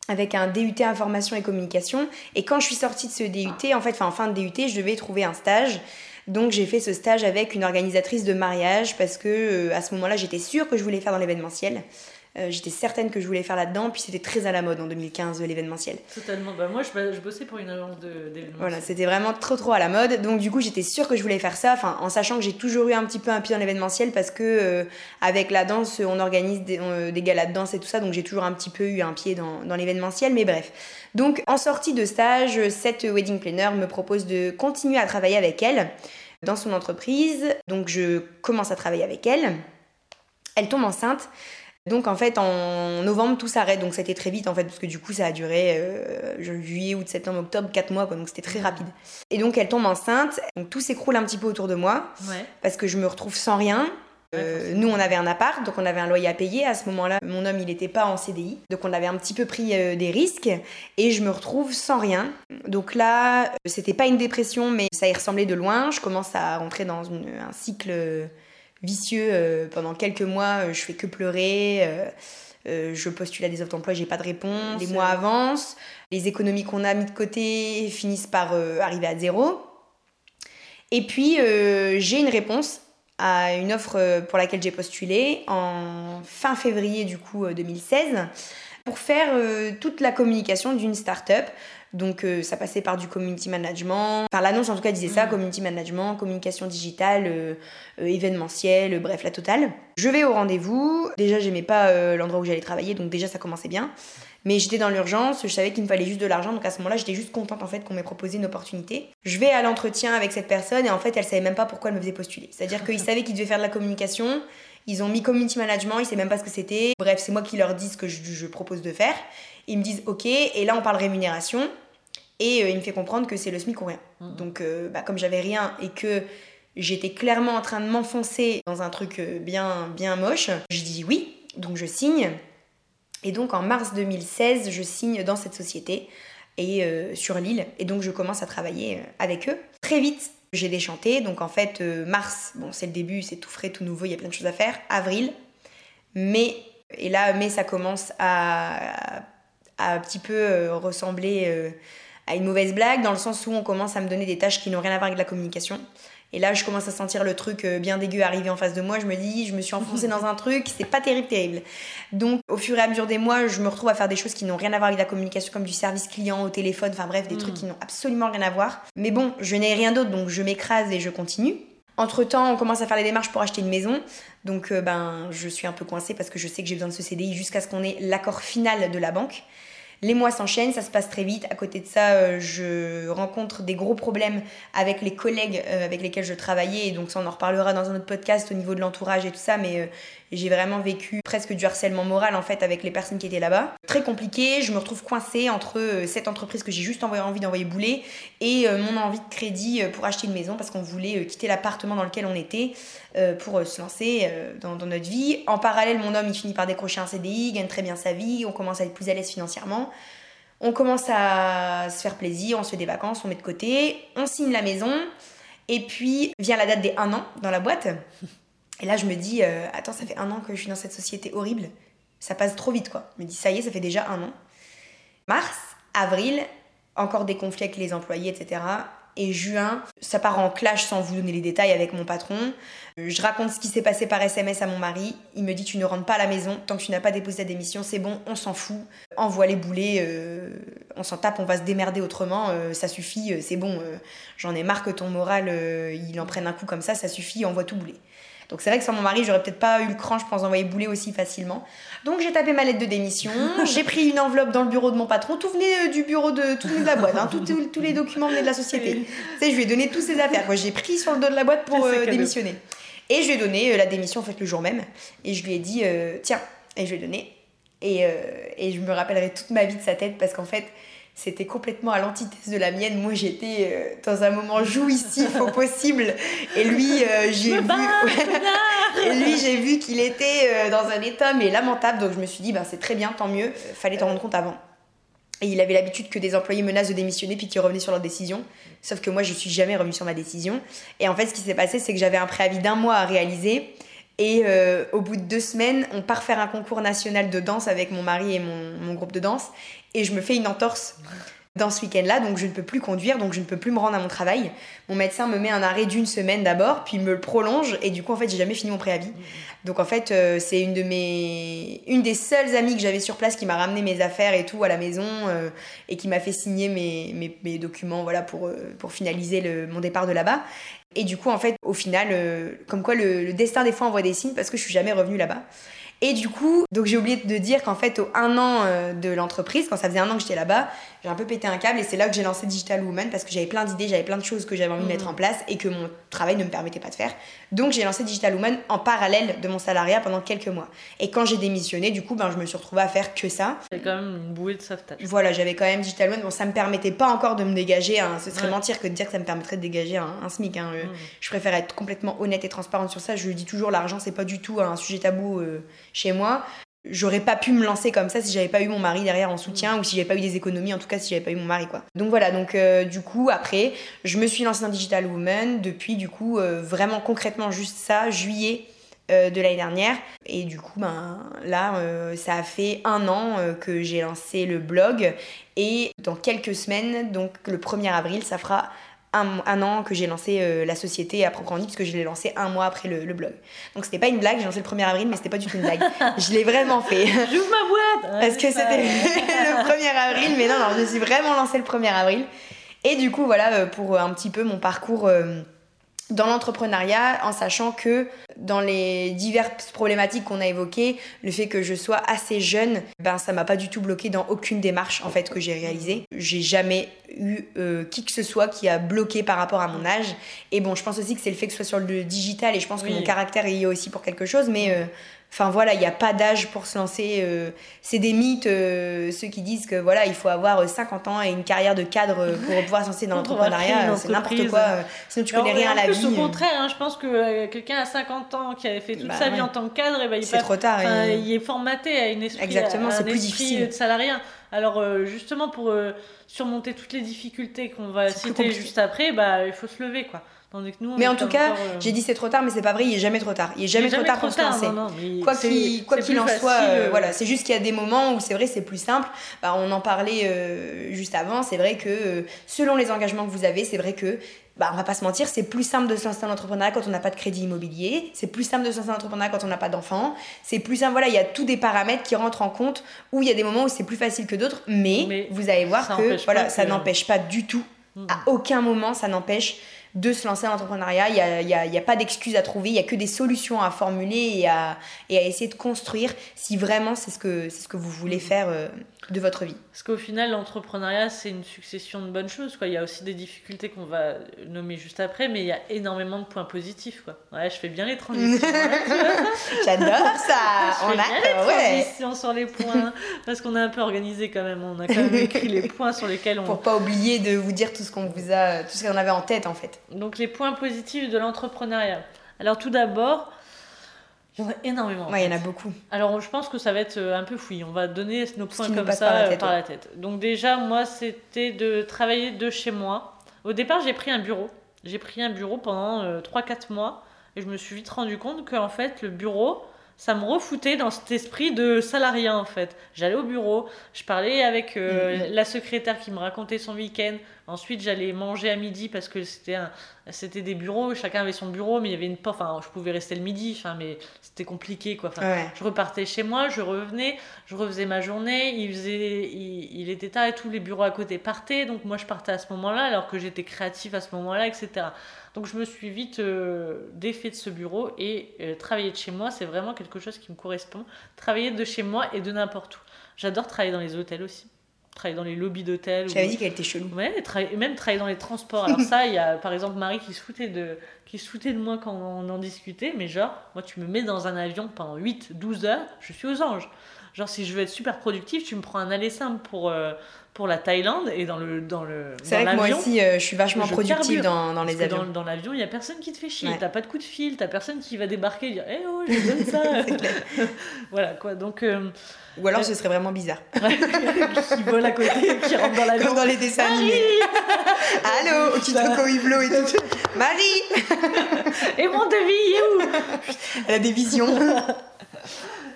avec un DUT information et communication et quand je suis sortie de ce DUT, en fait, enfin en fin de DUT, je devais trouver un stage. Donc j'ai fait ce stage avec une organisatrice de mariage parce que euh, à ce moment-là j'étais sûre que je voulais faire dans l'événementiel. Euh, j'étais certaine que je voulais faire là-dedans, puis c'était très à la mode en 2015 l'événementiel. Totalement. Bah, moi, je, bossais pour une agence d'événementiel. Voilà, c'était vraiment trop trop à la mode. Donc du coup, j'étais sûre que je voulais faire ça, enfin, en sachant que j'ai toujours eu un petit peu un pied dans l'événementiel parce que euh, avec la danse, on organise des, des, galas de danse et tout ça, donc j'ai toujours un petit peu eu un pied dans, dans l'événementiel. Mais bref. Donc en sortie de stage, cette wedding planner me propose de continuer à travailler avec elle dans son entreprise. Donc je commence à travailler avec elle. Elle tombe enceinte. Donc en fait en novembre tout s'arrête. Donc c'était très vite en fait parce que du coup ça a duré euh, juillet août septembre octobre 4 mois quoi. Donc c'était très rapide. Et donc elle tombe enceinte. Donc tout s'écroule un petit peu autour de moi. Parce que je me retrouve sans rien. Euh, nous on avait un appart. Donc on avait un loyer à payer. À ce moment-là mon homme il n'était pas en CDI donc on avait un petit peu pris euh, des risques. Et je me retrouve sans rien. Donc là c'était pas une dépression mais ça y ressemblait de loin. Je commence à rentrer dans un cycle vicieux euh, pendant quelques mois. Euh, je fais que pleurer. Euh, je postule à des offres d'emploi, j'ai pas de réponse. Les mois avancent. Les économies qu'on a mis de côté finissent par arriver à zéro. Et puis, j'ai une réponse à une offre pour laquelle j'ai postulé en fin février du coup 2016 pour faire toute la communication d'une start-up donc euh, ça passait par du community management. Enfin l'annonce en tout cas disait ça, mm. community management, communication digitale, euh, euh, événementiel, bref la totale. Je vais au rendez-vous. Déjà j'aimais pas l'endroit où j'allais travailler, donc déjà ça commençait bien. Mais j'étais dans l'urgence, je savais qu'il me fallait juste de l'argent, donc à ce moment-là j'étais juste contente en fait qu'on m'ait proposé une opportunité. Je vais à l'entretien avec cette personne et en fait elle savait même pas pourquoi elle me faisait postuler. C'est-à-dire qu'ils *laughs* savaient qu'ils devaient faire de la communication, ils ont mis community management, ils savaient même pas ce que c'était. Bref, c'est moi qui leur dis ce que je, je propose de faire. Ils me disent ok, et là on parle rémunération. Et euh, il me fait comprendre que c'est le SMIC ou rien. Mmh. Donc, euh, bah, comme j'avais rien et que j'étais clairement en train de m'enfoncer dans un truc euh, bien, bien moche, je dis oui, donc je signe. Et donc en mars 2016, je signe dans cette société et sur Lille. Et donc je commence à travailler avec eux. Très vite, j'ai déchanté. Donc en fait, mars, bon, c'est le début, c'est tout frais, tout nouveau, il y a plein de choses à faire. Avril, mai, et là, mai, ça commence à, à un petit peu ressembler à une mauvaise blague, dans le sens où on commence à me donner des tâches qui n'ont rien à voir avec la communication. Et là, je commence à sentir le truc euh, bien dégueu arriver en face de moi. Je me dis, je me suis enfoncée dans un truc, c'est pas terrible, terrible. Donc, au fur et à mesure des mois, je me retrouve à faire des choses qui n'ont rien à voir avec la communication, comme du service client au téléphone, enfin bref, des trucs hmm. qui n'ont absolument rien à voir. Mais bon, je n'ai rien d'autre, donc je m'écrase et je continue. Entre temps, on commence à faire les démarches pour acheter une maison. Donc, euh, ben, je suis un peu coincée parce que je sais que j'ai besoin de ce CDI jusqu'à ce qu'on ait l'accord final de la banque. Les mois s'enchaînent, ça se passe très vite. À côté de ça, euh, je rencontre des gros problèmes avec les collègues euh, avec lesquels je travaillais. Et donc ça, on en reparlera dans un autre podcast au niveau de l'entourage et tout ça. Mais euh, j'ai vraiment vécu presque du harcèlement moral en fait avec les personnes qui étaient là-bas. Très compliqué, je me retrouve coincée entre cette entreprise que j'ai juste envie d'envoyer bouler et mon envie de crédit pour acheter une maison parce qu'on voulait quitter l'appartement dans lequel on était pour se lancer dans, dans notre vie. En parallèle, mon homme il finit par décrocher un CDI, gagne très bien sa vie, on commence à être plus à l'aise financièrement. On commence à se faire plaisir, on se fait des vacances, on met de côté, on signe la maison, et puis vient la date des un an dans la boîte. Et là, je me dis, euh, attends, ça fait un an que je suis dans cette société horrible. Ça passe trop vite, quoi. Je me dis, ça y est, ça fait déjà un an. Mars, avril, encore des conflits avec les employés, etc et juin, ça part en clash sans vous donner les détails avec mon patron. Euh, je raconte ce qui s'est passé par SMS à mon mari. Il me dit tu ne rentres pas à la maison tant que tu n'as pas déposé ta démission, c'est bon, on s'en fout. Envoie les boulets, euh, on s'en tape, on va se démerder autrement, euh, ça suffit, c'est bon. J'en ai marre que ton moral il en prenne un coup comme ça, ça suffit, envoie tout bouler. Donc c'est vrai que sans mon mari, j'aurais peut-être pas eu le cran, je pense, d'envoyer bouler aussi facilement. Donc j'ai tapé ma lettre de démission, *laughs* j'ai pris une enveloppe dans le bureau de mon patron, tout venait euh, du bureau de, tout venait de la boîte, hein. tous les documents venaient de la société. tu sais, je lui ai donné toutes ses affaires. J'ai pris sur le dos de la boîte pour euh, démissionner. Et je lui ai donné euh, la démission en fait le jour même. Et je lui ai dit, tiens, et je lui ai donné. Et, et je me rappellerai toute ma vie de sa tête parce qu'en fait, c'était complètement à l'antithèse de la mienne. Moi, j'étais euh, dans un moment jouissif au possible. Et lui, euh, j'ai vu... et lui, j'ai vu qu'il était euh, dans un état mais lamentable. Donc, je me suis dit, ben, c'est très bien, tant mieux. Fallait t'en rendre compte avant. Et il avait l'habitude que des employés menacent de démissionner puis qu'ils revenaient sur leur décision. Sauf que moi, je suis jamais revenue sur ma décision. Et en fait, ce qui s'est passé, c'est que j'avais un préavis d'un mois à réaliser. Et au bout de deux semaines, on part faire un concours national de danse avec mon mari et mon, mon groupe de danse et je me fais une entorse dans ce week-end-là, donc je ne peux plus conduire, donc je ne peux plus me rendre à mon travail. Mon médecin me met un arrêt d'une semaine d'abord, puis me le prolonge, et du coup, en fait, j'ai jamais fini mon préavis. Donc, en fait, euh, c'est une de mes, une des seules amies que j'avais sur place qui m'a ramené mes affaires et tout à la maison, euh, et qui m'a fait signer mes, mes, documents, voilà, pour, euh, pour finaliser le, mon départ de là-bas. Et du coup, en fait, au final, comme quoi le, le destin des fois envoie des signes parce que je suis jamais revenue là-bas. Et du coup, donc j'ai oublié de dire qu'en fait, au un an euh, de l'entreprise, quand ça faisait un an que j'étais là-bas, j'ai un peu pété un câble et c'est là que j'ai lancé Digital Woman parce que j'avais plein d'idées, j'avais plein de choses que j'avais envie de mettre en place et que mon travail ne me permettait pas de faire. Donc j'ai lancé Digital Woman en parallèle de mon salariat pendant quelques mois. Et quand j'ai démissionné, du coup, ben, je me suis retrouvée à faire que ça. J'avais quand même une bouée de sauvetage. Voilà, j'avais quand même Digital Woman. Bon, ça me permettait pas encore de me dégager. Hein. Ce serait mentir que de dire que ça me permettrait de dégager un, SMIC. Hein. Euh, je préfère être complètement honnête et transparente sur ça. Je dis toujours, l'argent, c'est pas du tout un sujet tabou euh, chez moi j'aurais pas pu me lancer comme ça si j'avais pas eu mon mari derrière en soutien ou si j'avais pas eu des économies en tout cas si j'avais pas eu mon mari quoi. Donc voilà donc euh, du coup après je me suis lancée dans Digital Woman. Depuis du coup euh, vraiment concrètement juste ça juillet euh, de l'année dernière. Et du coup ben là ça a fait un an que j'ai lancé le blog. Et dans quelques semaines donc le 1er avril ça fera un, an que j'ai lancé euh, la société à proprement dit, puisque je l'ai lancé un mois après le, blog. Donc c'était pas une blague, j'ai lancé le 1er avril, mais c'était pas du tout une blague. *laughs* je l'ai vraiment fait. J'ouvre ma boîte *laughs* Parce que c'était *laughs* le 1er avril, mais non, non, je suis vraiment lancé le 1er avril. Et du coup, voilà, euh, pour un petit peu mon parcours euh, dans l'entrepreneuriat en sachant que dans les diverses problématiques qu'on a évoquées, le fait que je sois assez jeune, ben ça m'a pas du tout bloqué dans aucune démarche en fait que j'ai réalisée. J'ai jamais eu euh, qui que ce soit qui a bloqué par rapport à mon âge. Et bon, je pense aussi que c'est le fait que ce soit sur le digital et je pense que mon caractère y est aussi pour quelque chose, mais euh, Enfin voilà, il n'y a pas d'âge pour se lancer. euh, c'est des mythes, euh, ceux qui disent que voilà, il faut avoir 50 ans et une carrière de cadre pour pouvoir se lancer dans l'entrepreneuriat. C'est n'importe quoi. euh, Sinon tu connais rien à la plus, vie. Au contraire, hein, je pense que euh, quelqu'un à 50 ans qui avait fait toute Bah sa vie en tant que cadre, eh ben, il, passe- trop tard. et- il est formaté à une esprit, Exactement, c'est plus difficile. de salarié. Alors euh, justement pour euh, surmonter toutes les difficultés qu'on va citer juste après, bah il faut se lever quoi. Tandis que nous, on Mais en tout cas, euh, j'ai dit c'est trop tard, mais c'est pas vrai, il est jamais trop tard. Il est jamais, il est trop tard pour se lancer. non, non, mais Quoi qu'il en soit, facile, euh, euh, voilà, c'est juste qu'il y a des moments où c'est vrai c'est plus simple. Bah, on en parlait euh, juste avant, c'est vrai que selon les engagements que vous avez, c'est vrai que bah, on va pas se mentir, c'est plus simple de se lancer dans l'entrepreneuriat quand on n'a pas de crédit immobilier, c'est plus simple de se lancer dans l'entrepreneuriat quand on n'a pas d'enfants, c'est plus simple, voilà, il y a tous des paramètres qui rentrent en compte où il y a des moments où c'est plus facile que d'autres, mais, Mais vous allez voir que voilà, ça n'empêche pas du tout, Mm. à aucun moment ça n'empêche de se lancer dans l'entrepreneuriat. Il n'y a, y a- y a pas d'excuses à trouver, il y a que des solutions à formuler et à, et à essayer de construire si vraiment c'est ce que, ce que vous voulez faire euh, de votre vie. Parce qu'au final, l'entrepreneuriat, c'est une succession de bonnes choses. Quoi. Il y a aussi des difficultés qu'on va nommer juste après, mais il y a énormément de points positifs. Quoi. Ouais, je fais bien les transitions. hein. *laughs* J'adore ça Je On fais bien a, les ouais. transitions sur les points, parce qu'on est un peu organisé quand même. On a quand même écrit les *laughs* points sur lesquels on. Pour pas oublier de vous dire tout ce qu'on vous a, tout ce qu'on avait en tête en fait. Donc les points positifs de l'entrepreneuriat. Alors tout d'abord, il y en a énormément. en Ouais, il y en a beaucoup. Alors, je pense que ça va être euh, un peu fouillis. On va donner nos Ce points comme ça par la euh, tête, par ouais. la tête. Donc, déjà, moi, c'était de travailler de chez moi. Au départ, j'ai pris un bureau. J'ai pris un bureau pendant euh, 3-4 mois. Et je me suis vite rendu compte qu'en fait, le bureau, ça me refoutait dans cet esprit de salarié, en fait. J'allais au bureau, je parlais avec euh, Mhm. la secrétaire qui me racontait son week-end. Ensuite, j'allais manger à midi parce que c'était un, c'était des bureaux, chacun avait son bureau, mais il y avait une porte. Enfin, je pouvais rester le midi, enfin, mais c'était compliqué, quoi. Enfin, Ouais. je repartais chez moi, je revenais, je refaisais ma journée, il, faisait, il, il était tard et tous les bureaux à côté partaient, donc moi je partais à ce moment-là alors que j'étais créatif à ce moment-là, etc. Donc je me suis vite euh, défait de ce bureau et euh, travailler de chez moi, c'est vraiment quelque chose qui me correspond. Travailler de chez moi et de n'importe où. J'adore travailler dans les hôtels aussi, travailler dans les lobbies d'hôtels. J'avais ou- dit qu'elle était chelou. Ouais, tra- même travailler dans les transports. Alors ça, il y a par exemple Marie qui se foutait de, qui se foutait de moi quand on en discutait, mais genre, moi tu me mets dans un avion pendant 8-12 heures, je suis aux anges. Genre si je veux être super productif, tu me prends un aller simple pour, euh, pour la Thaïlande et dans le dans le C'est vrai que moi aussi, euh, je suis vachement je productive dans, dans les avions. Dans, dans l'avion, il y a personne qui te fait chier. Ouais. T'as pas de coup de fil, t'as personne qui va débarquer et dire Eh oh, je te donne ça. *laughs* *laughs* Voilà quoi. Donc, euh, Ou alors ce serait vraiment bizarre. *laughs* qui vole à côté, qui rentre dans l'avion. Dans les dessins animés. Allô, qui truc au hublot et tout. Marie Et mon devis, est où Elle a des visions.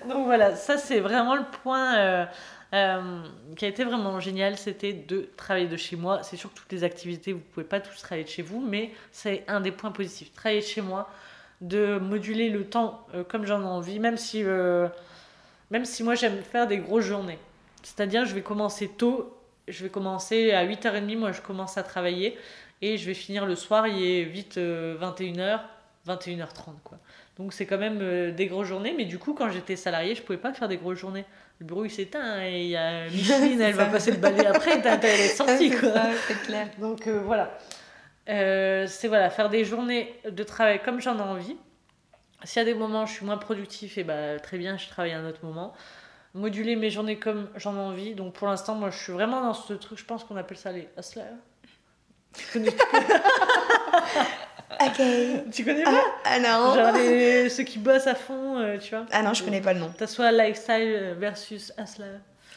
Donc voilà, ça c'est vraiment le point euh, qui a été vraiment génial, c'était de travailler de chez moi. C'est sûr que toutes les activités, vous pouvez pas tous travailler de chez vous, mais c'est un des points positifs. Travailler de chez moi, de moduler le temps euh, comme j'en ai envie, même si, euh, même si moi j'aime faire des grosses journées. C'est-à-dire je vais commencer tôt, je vais commencer à 8h30, moi je commence à travailler, et je vais finir le soir, il est vite euh, 21h, 21h30 quoi. Donc c'est quand même des grosses journées, mais du coup quand j'étais salariée, je pouvais pas faire des grosses journées. Le bureau il s'éteint et il y a Micheline, elle *laughs* va passer le balai après, t'as elle est sortie C'est quoi. c'est clair. Donc euh, voilà. Euh, c'est voilà, faire des journées de travail comme j'en ai envie. S'il y a des moments où je suis moins productif, et bah, très bien, je travaille à un autre moment. Moduler mes journées comme j'en ai envie. Donc pour l'instant, moi je suis vraiment dans ce truc, je pense qu'on appelle ça les hustlers. *laughs* Ok. *laughs* tu connais pas Ah, ah non. Genre les- ceux qui bossent à fond, euh, tu vois. Ah non, je connais pas le nom. T'as soit lifestyle versus hustler.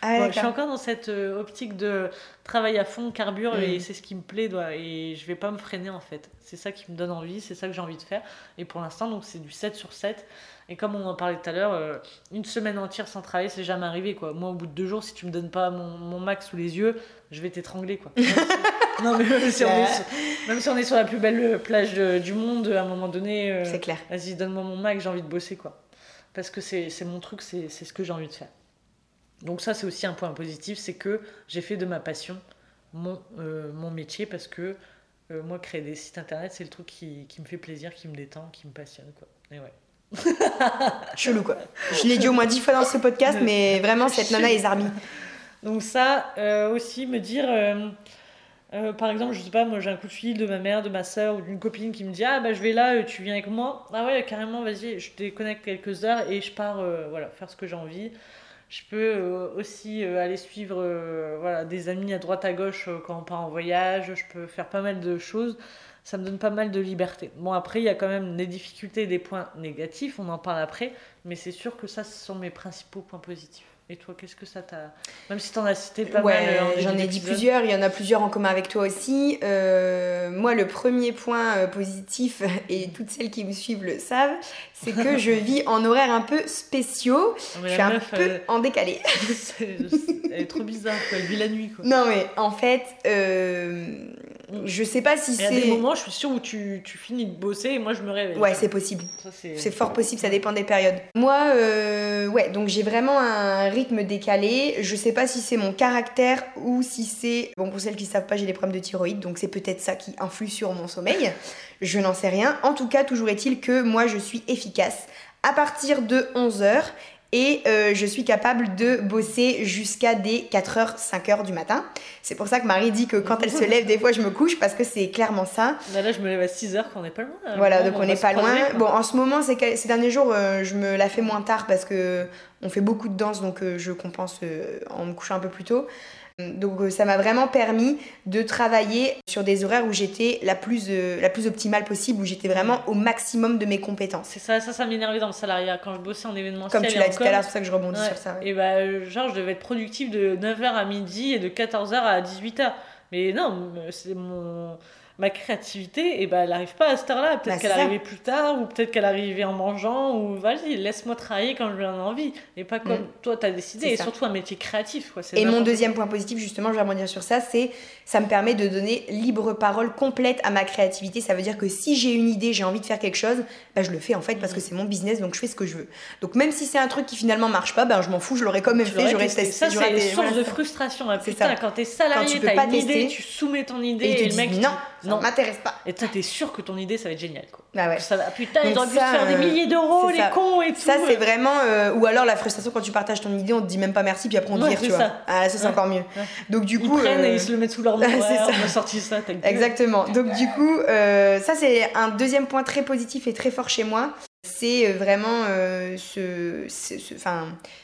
Ah, Bon, je suis encore dans cette euh, optique de travail à fond, carbure, Mm. et c'est ce qui me plaît, doit- et je vais pas me freiner en fait. C'est ça qui me donne envie, c'est ça que j'ai envie de faire. Et pour l'instant, donc c'est du 7 sur 7. Et comme on en parlait tout à l'heure, euh, une semaine entière sans travailler, c'est jamais arrivé quoi. Moi, au bout de deux jours, si tu me donnes pas mon, mon Mac sous les yeux, je vais t'étrangler quoi. *laughs* non, mais même si, on est sur, même si on est sur la plus belle plage euh, du monde, à un moment donné, euh, C'est clair. vas-y, donne-moi mon Mac, j'ai envie de bosser quoi. Parce que c'est mon truc, c'est ce que j'ai envie de faire. Donc ça, c'est aussi un point positif, c'est que j'ai fait de ma passion mon, euh, mon métier parce que euh, moi, créer des sites internet, c'est le truc qui, qui me fait plaisir, qui me détend, qui me passionne. Quoi. Et ouais. *laughs* Chelou quoi. Je l'ai dit au moins dix fois dans ce podcast, mais vraiment cette nana est zarbi. Donc ça, euh, aussi me dire, euh, par exemple, je sais pas, moi j'ai un coup de fil de ma mère, de ma soeur ou d'une copine qui me dit Ah bah je vais là, euh, tu viens avec moi. Ah ouais, carrément, vas-y, je déconnecte quelques heures et je pars euh, voilà, faire ce que j'ai envie. Je peux aussi aller suivre voilà, des amis à droite à gauche quand on part en voyage. Je peux faire pas mal de choses. Ça me donne pas mal de liberté. Bon, après, il y a quand même des difficultés des points négatifs, on en parle après, mais c'est sûr que ça, ce sont mes principaux points positifs. Et toi, qu'est-ce que ça t'a. Même si tu en as cité pas ouais, mal. J'en ai dit plusieurs, il y en a plusieurs en commun avec toi aussi. Euh, moi, le premier point euh, positif, *laughs* et toutes celles qui me suivent le savent, c'est que je *laughs* vis en horaire un peu spéciaux. je suis un peu euh, en décalé. *laughs* elle est trop bizarre, Elle vit la nuit, quoi. Non, mais en fait, je sais pas si c'est. Il y a des moments, je suis sûre, où tu, tu, finis de bosser et moi, je me réveille. Ouais, c'est possible. C'est fort possible, ça dépend des périodes. Moi, ouais, donc j'ai vraiment un rythme décalé. Je sais pas si c'est mon caractère ou si c'est. Bon, pour celles qui savent pas, j'ai des problèmes de thyroïde, donc c'est peut-être ça qui influe sur mon sommeil. Je n'en sais rien. En tout cas, toujours est-il que moi, je suis efficace à partir de 11h et euh, je suis capable de bosser jusqu'à des 4h, 5h du matin. C'est pour ça que Marie dit que quand elle se lève, des fois je me couche parce que c'est clairement ça. Bah là, je me lève à 6h quand on n'est pas loin. Voilà, donc on n'est pas loin. bon, en ce moment, ces derniers jours, euh, je me la fais moins tard parce que on fait beaucoup de danse, donc euh, je compense en me couchant un peu plus tôt. Donc euh, ça m'a vraiment permis de travailler sur des horaires où j'étais la plus, euh, la plus optimale possible, où j'étais vraiment au maximum de mes compétences. C'est ça, ça, ça m'énervait dans le salariat quand je bossais en événementiel. Comme tu l'as dit tout à l'heure, c'est pour ça que je rebondis sur ça. Et bah, genre, je devais être productive de 9h à midi et de 14h à 18h. Mais non, c'est mon ma créativité, et eh ben, elle n'arrive pas à cette heure-là. Peut-être bah, qu'elle arrivait plus tard, ou peut-être qu'elle arrivait en mangeant, ou vas-y, laisse-moi travailler quand j'en ai envie. Et pas comme mm. toi, tu as décidé, et surtout un métier créatif. Quoi. Et mon deuxième point positif, justement, je vais rebondir sur ça, c'est ça me permet de donner libre parole complète à ma créativité. Ça veut dire que si j'ai une idée, j'ai envie de faire quelque chose, bah, je le fais en fait parce que c'est mon business, donc je fais ce que je veux. Donc même si c'est un truc qui finalement marche pas, ben, je m'en fous, je l'aurais quand même fait, j'aurais testé. Ça, c'est une source de frustration. Hein. Putain, quand t'es salarié, t'as une idée, tu soumets ton idée, et, le mec. Non, non, m'intéresse pas. Et toi, t'es sûr que ton idée, ça va être génial. Quoi. Ah ouais. Ça va, putain, ils auraient pu faire des euh, milliers d'euros, les cons et tout. Ça, c'est vraiment. Euh, ou alors la frustration quand tu partages ton idée, on te dit même pas merci, puis après on te vire, tu vois. Ah, ça, c'est encore mieux. Donc, du coup. Ils prennent et euh, ils se le mettent sous leur *laughs* ça. On a sorti ça, Exactement. Donc, du coup, ça, c'est un deuxième point très positif et très fort chez moi c'est euh, vraiment euh, ce,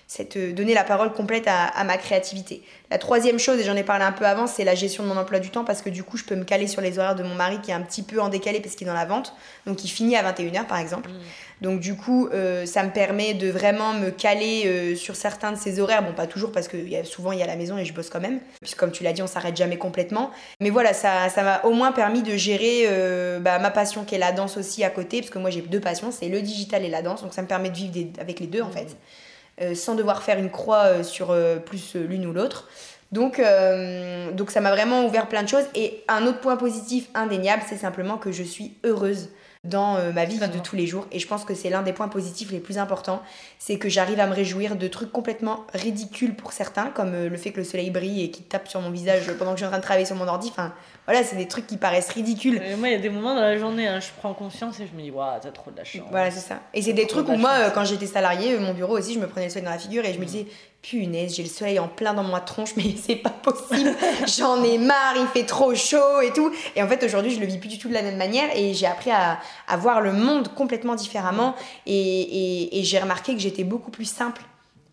cette, euh, donner la parole complète à, ma créativité. La troisième chose, et j'en ai parlé un peu avant, c'est la gestion de mon emploi du temps parce que du coup, je peux me caler sur les horaires de mon mari qui est un petit peu en décalé parce qu'il est dans la vente, donc il finit à 21h par exemple. Mmh. Donc du coup, euh, ça me permet de vraiment me caler euh, sur certains de ces horaires. Bon, pas toujours parce que y a, souvent il y a la maison et je bosse quand même. Puisque comme tu l'as dit, on s'arrête jamais complètement. Mais voilà, ça ça m'a au moins permis de gérer euh, bah, ma passion qui est la danse aussi à côté. Parce que moi j'ai deux passions, c'est le digital et la danse. Donc ça me permet de vivre avec les deux en fait. sans devoir faire une croix sur plus l'une ou l'autre. Donc, donc ça m'a vraiment ouvert plein de choses. Et un autre point positif indéniable, c'est simplement que je suis heureuse dans euh, ma vie de tous les jours. Et je pense que c'est l'un des points positifs les plus importants, c'est que j'arrive à me réjouir de trucs complètement ridicules pour certains, comme euh, le fait que le soleil brille et qu'il tape sur mon visage pendant que je suis en train de travailler sur mon ordi. Enfin, voilà, c'est des trucs qui paraissent ridicules. moi, il y a des moments dans la journée, hein, je prends conscience et je me dis, waouh, t'as trop de la chance. Voilà, c'est ça. Et c'est des trucs où moi, euh, quand j'étais salarié, mon bureau aussi, je me prenais le soleil dans la figure et je me mm. disais, punaise, j'ai le soleil en plein dans ma tronche, mais *laughs* c'est pas possible. *laughs* J'en ai marre, il fait trop chaud et tout. Et en fait, aujourd'hui, je le vis plus du tout de la même manière et j'ai appris à, à, voir le monde complètement différemment. Et, et, et j'ai remarqué que j'étais beaucoup plus simple.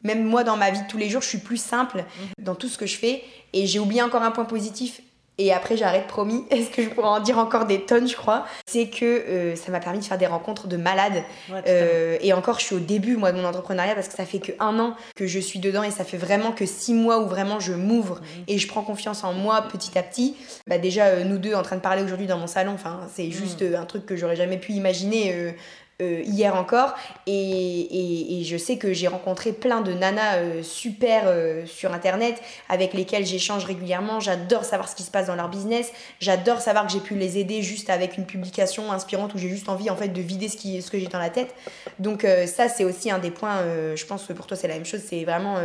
Même moi, dans ma vie de tous les jours, je suis plus simple mm. dans tout ce que je fais. Et j'ai oublié encore un point positif et après, j'arrête, promis. *laughs* Est-ce que je pourrais en dire encore des tonnes, je crois? C'est que euh, ça m'a permis de faire des rencontres de malades. Euh, et encore, je suis au début, moi, de mon entrepreneuriat parce que ça fait que un an que je suis dedans et ça fait vraiment que six mois où vraiment je m'ouvre mhm. et je prends confiance en moi petit à petit. Bah, déjà, euh, nous deux en train de parler aujourd'hui dans mon salon, enfin, c'est mhm. juste un truc que j'aurais jamais pu imaginer euh, hier encore. Et, et, je sais que j'ai rencontré plein de nanas euh, super euh, sur Internet avec lesquelles j'échange régulièrement. J'adore savoir ce qui se passe dans leur business. J'adore savoir que j'ai pu les aider juste avec une publication inspirante où j'ai juste envie en fait de vider ce, qui, ce que j'ai dans la tête. Donc ça, c'est aussi un des points, je pense que pour toi c'est la même chose. C'est vraiment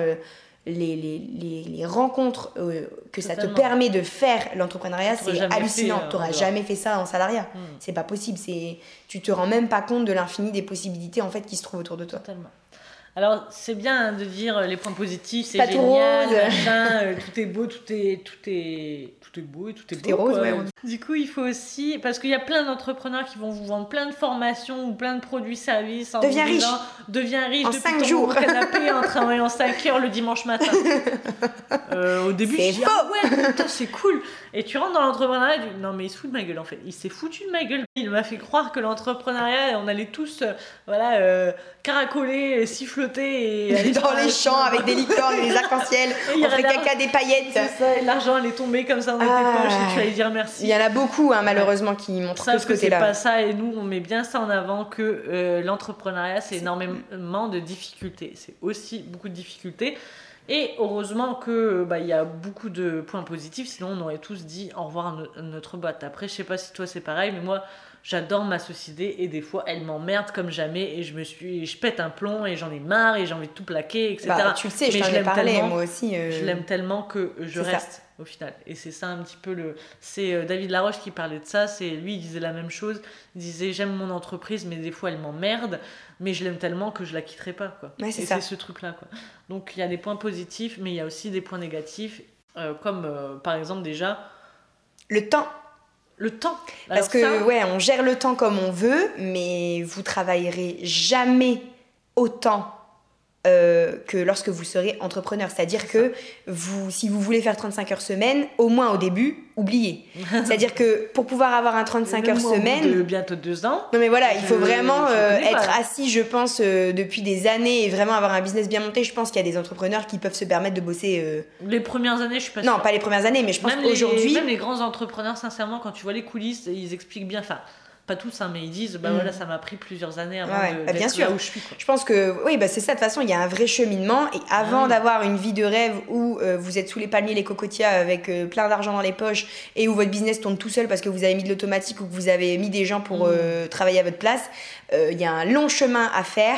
les, les, les, rencontres euh, que ça te permet de faire l'entrepreneuriat, c'est hallucinant. Tu n'auras jamais fait ça en salariat. Hmm. C'est pas possible. C'est tu te rends même pas compte de l'infini des possibilités en fait qui se trouvent autour de toi. Totalement. Alors, c'est bien de dire les points positifs, c'est génial, machin, euh, tout est beau, tout est, tout est, tout est beau et tout est Tout beau. est rose, ouais, Du coup, il faut aussi, parce qu'il y a plein d'entrepreneurs qui vont vous vendre plein de formations ou plein de produits, services. En Deviens riche. Deviens riche En depuis cinq ton jours. canapé en travaillant 5 heures le dimanche matin. *laughs* Euh, au début, je dis, ah ouais, putain, c'est cool. Et tu rentres dans l'entrepreneuriat et tu dis, non, mais il se fout de ma gueule en fait. Il s'est foutu de ma gueule. Il m'a fait croire que l'entrepreneuriat, on allait tous, euh, voilà, euh, caracoler, siffloter et *laughs* Dans les champs avec des licornes et des arcs-en-ciel, *laughs* Et il y on l'argent- caca des paillettes. C'est ça, et l'argent allait tomber comme ça dans tes Ah. poches et tu allais dire merci. Il y en a beaucoup, hein, malheureusement, qui montrent que ce que c'est côté-là. pas ça et nous on met bien ça en avant que euh, l'entrepreneuriat c'est énormément de difficultés. C'est aussi beaucoup de difficultés. Et heureusement que bah, il y a beaucoup de points positifs, sinon on aurait tous dit au revoir à no- notre boîte. Après, je sais pas si toi c'est pareil, mais moi j'adore ma société et des fois elle m'emmerde comme jamais et je me suis, je pète un plomb et j'en ai marre et j'ai envie de tout plaquer, etc. Bah, tu le sais, je Mais l'aime parlé, tellement. moi aussi. euh, Je l'aime tellement que je c'est ça. Au final. Et c'est ça un petit peu le. C'est euh, David Laroche qui parlait de ça. C'est lui, il disait la même chose. Il disait j'aime mon entreprise, mais des fois elle m'emmerde, mais je l'aime tellement que je la quitterai pas quoi. Ouais, c'est Et ça. c'est ce truc là quoi. Donc il y a des points positifs, mais il y a aussi des points négatifs, euh, comme euh, par exemple déjà Le temps. le temps. Parce que, ça, ouais, on gère le temps comme on veut, mais vous travaillerez jamais autant euh, que lorsque vous serez entrepreneur. C'est-à-dire que vous, si vous voulez faire 35 heures semaine, au moins au début, oubliez. *laughs* C'est-à-dire que pour pouvoir avoir un 35 heures au bout semaine, de bientôt deux ans. Non mais voilà, il faut vraiment euh, être assis, je pense, euh, depuis des années et vraiment avoir un business bien monté. Je pense qu'il y a des entrepreneurs qui peuvent se permettre de bosser. Les premières années, je suis pas Non, sûre. pas les premières années, mais je pense qu'aujourd'hui. même les grands entrepreneurs, sincèrement, quand tu vois les coulisses, ils expliquent bien. Enfin, pas tous, hein, mais ils disent bah Mm. voilà, ça m'a pris plusieurs années avant Ouais, de, bah, bien sûr. là où je suis. Quoi. Je pense que oui, bah c'est ça. De toute façon, il y a un vrai cheminement. Et avant Mm. d'avoir une vie de rêve où euh, vous êtes sous les palmiers, les cocotiers avec euh, plein d'argent dans les poches et où votre business tourne tout seul parce que vous avez mis de l'automatique ou que vous avez mis des gens pour Mm. euh, travailler à votre place, il y a un long chemin à faire.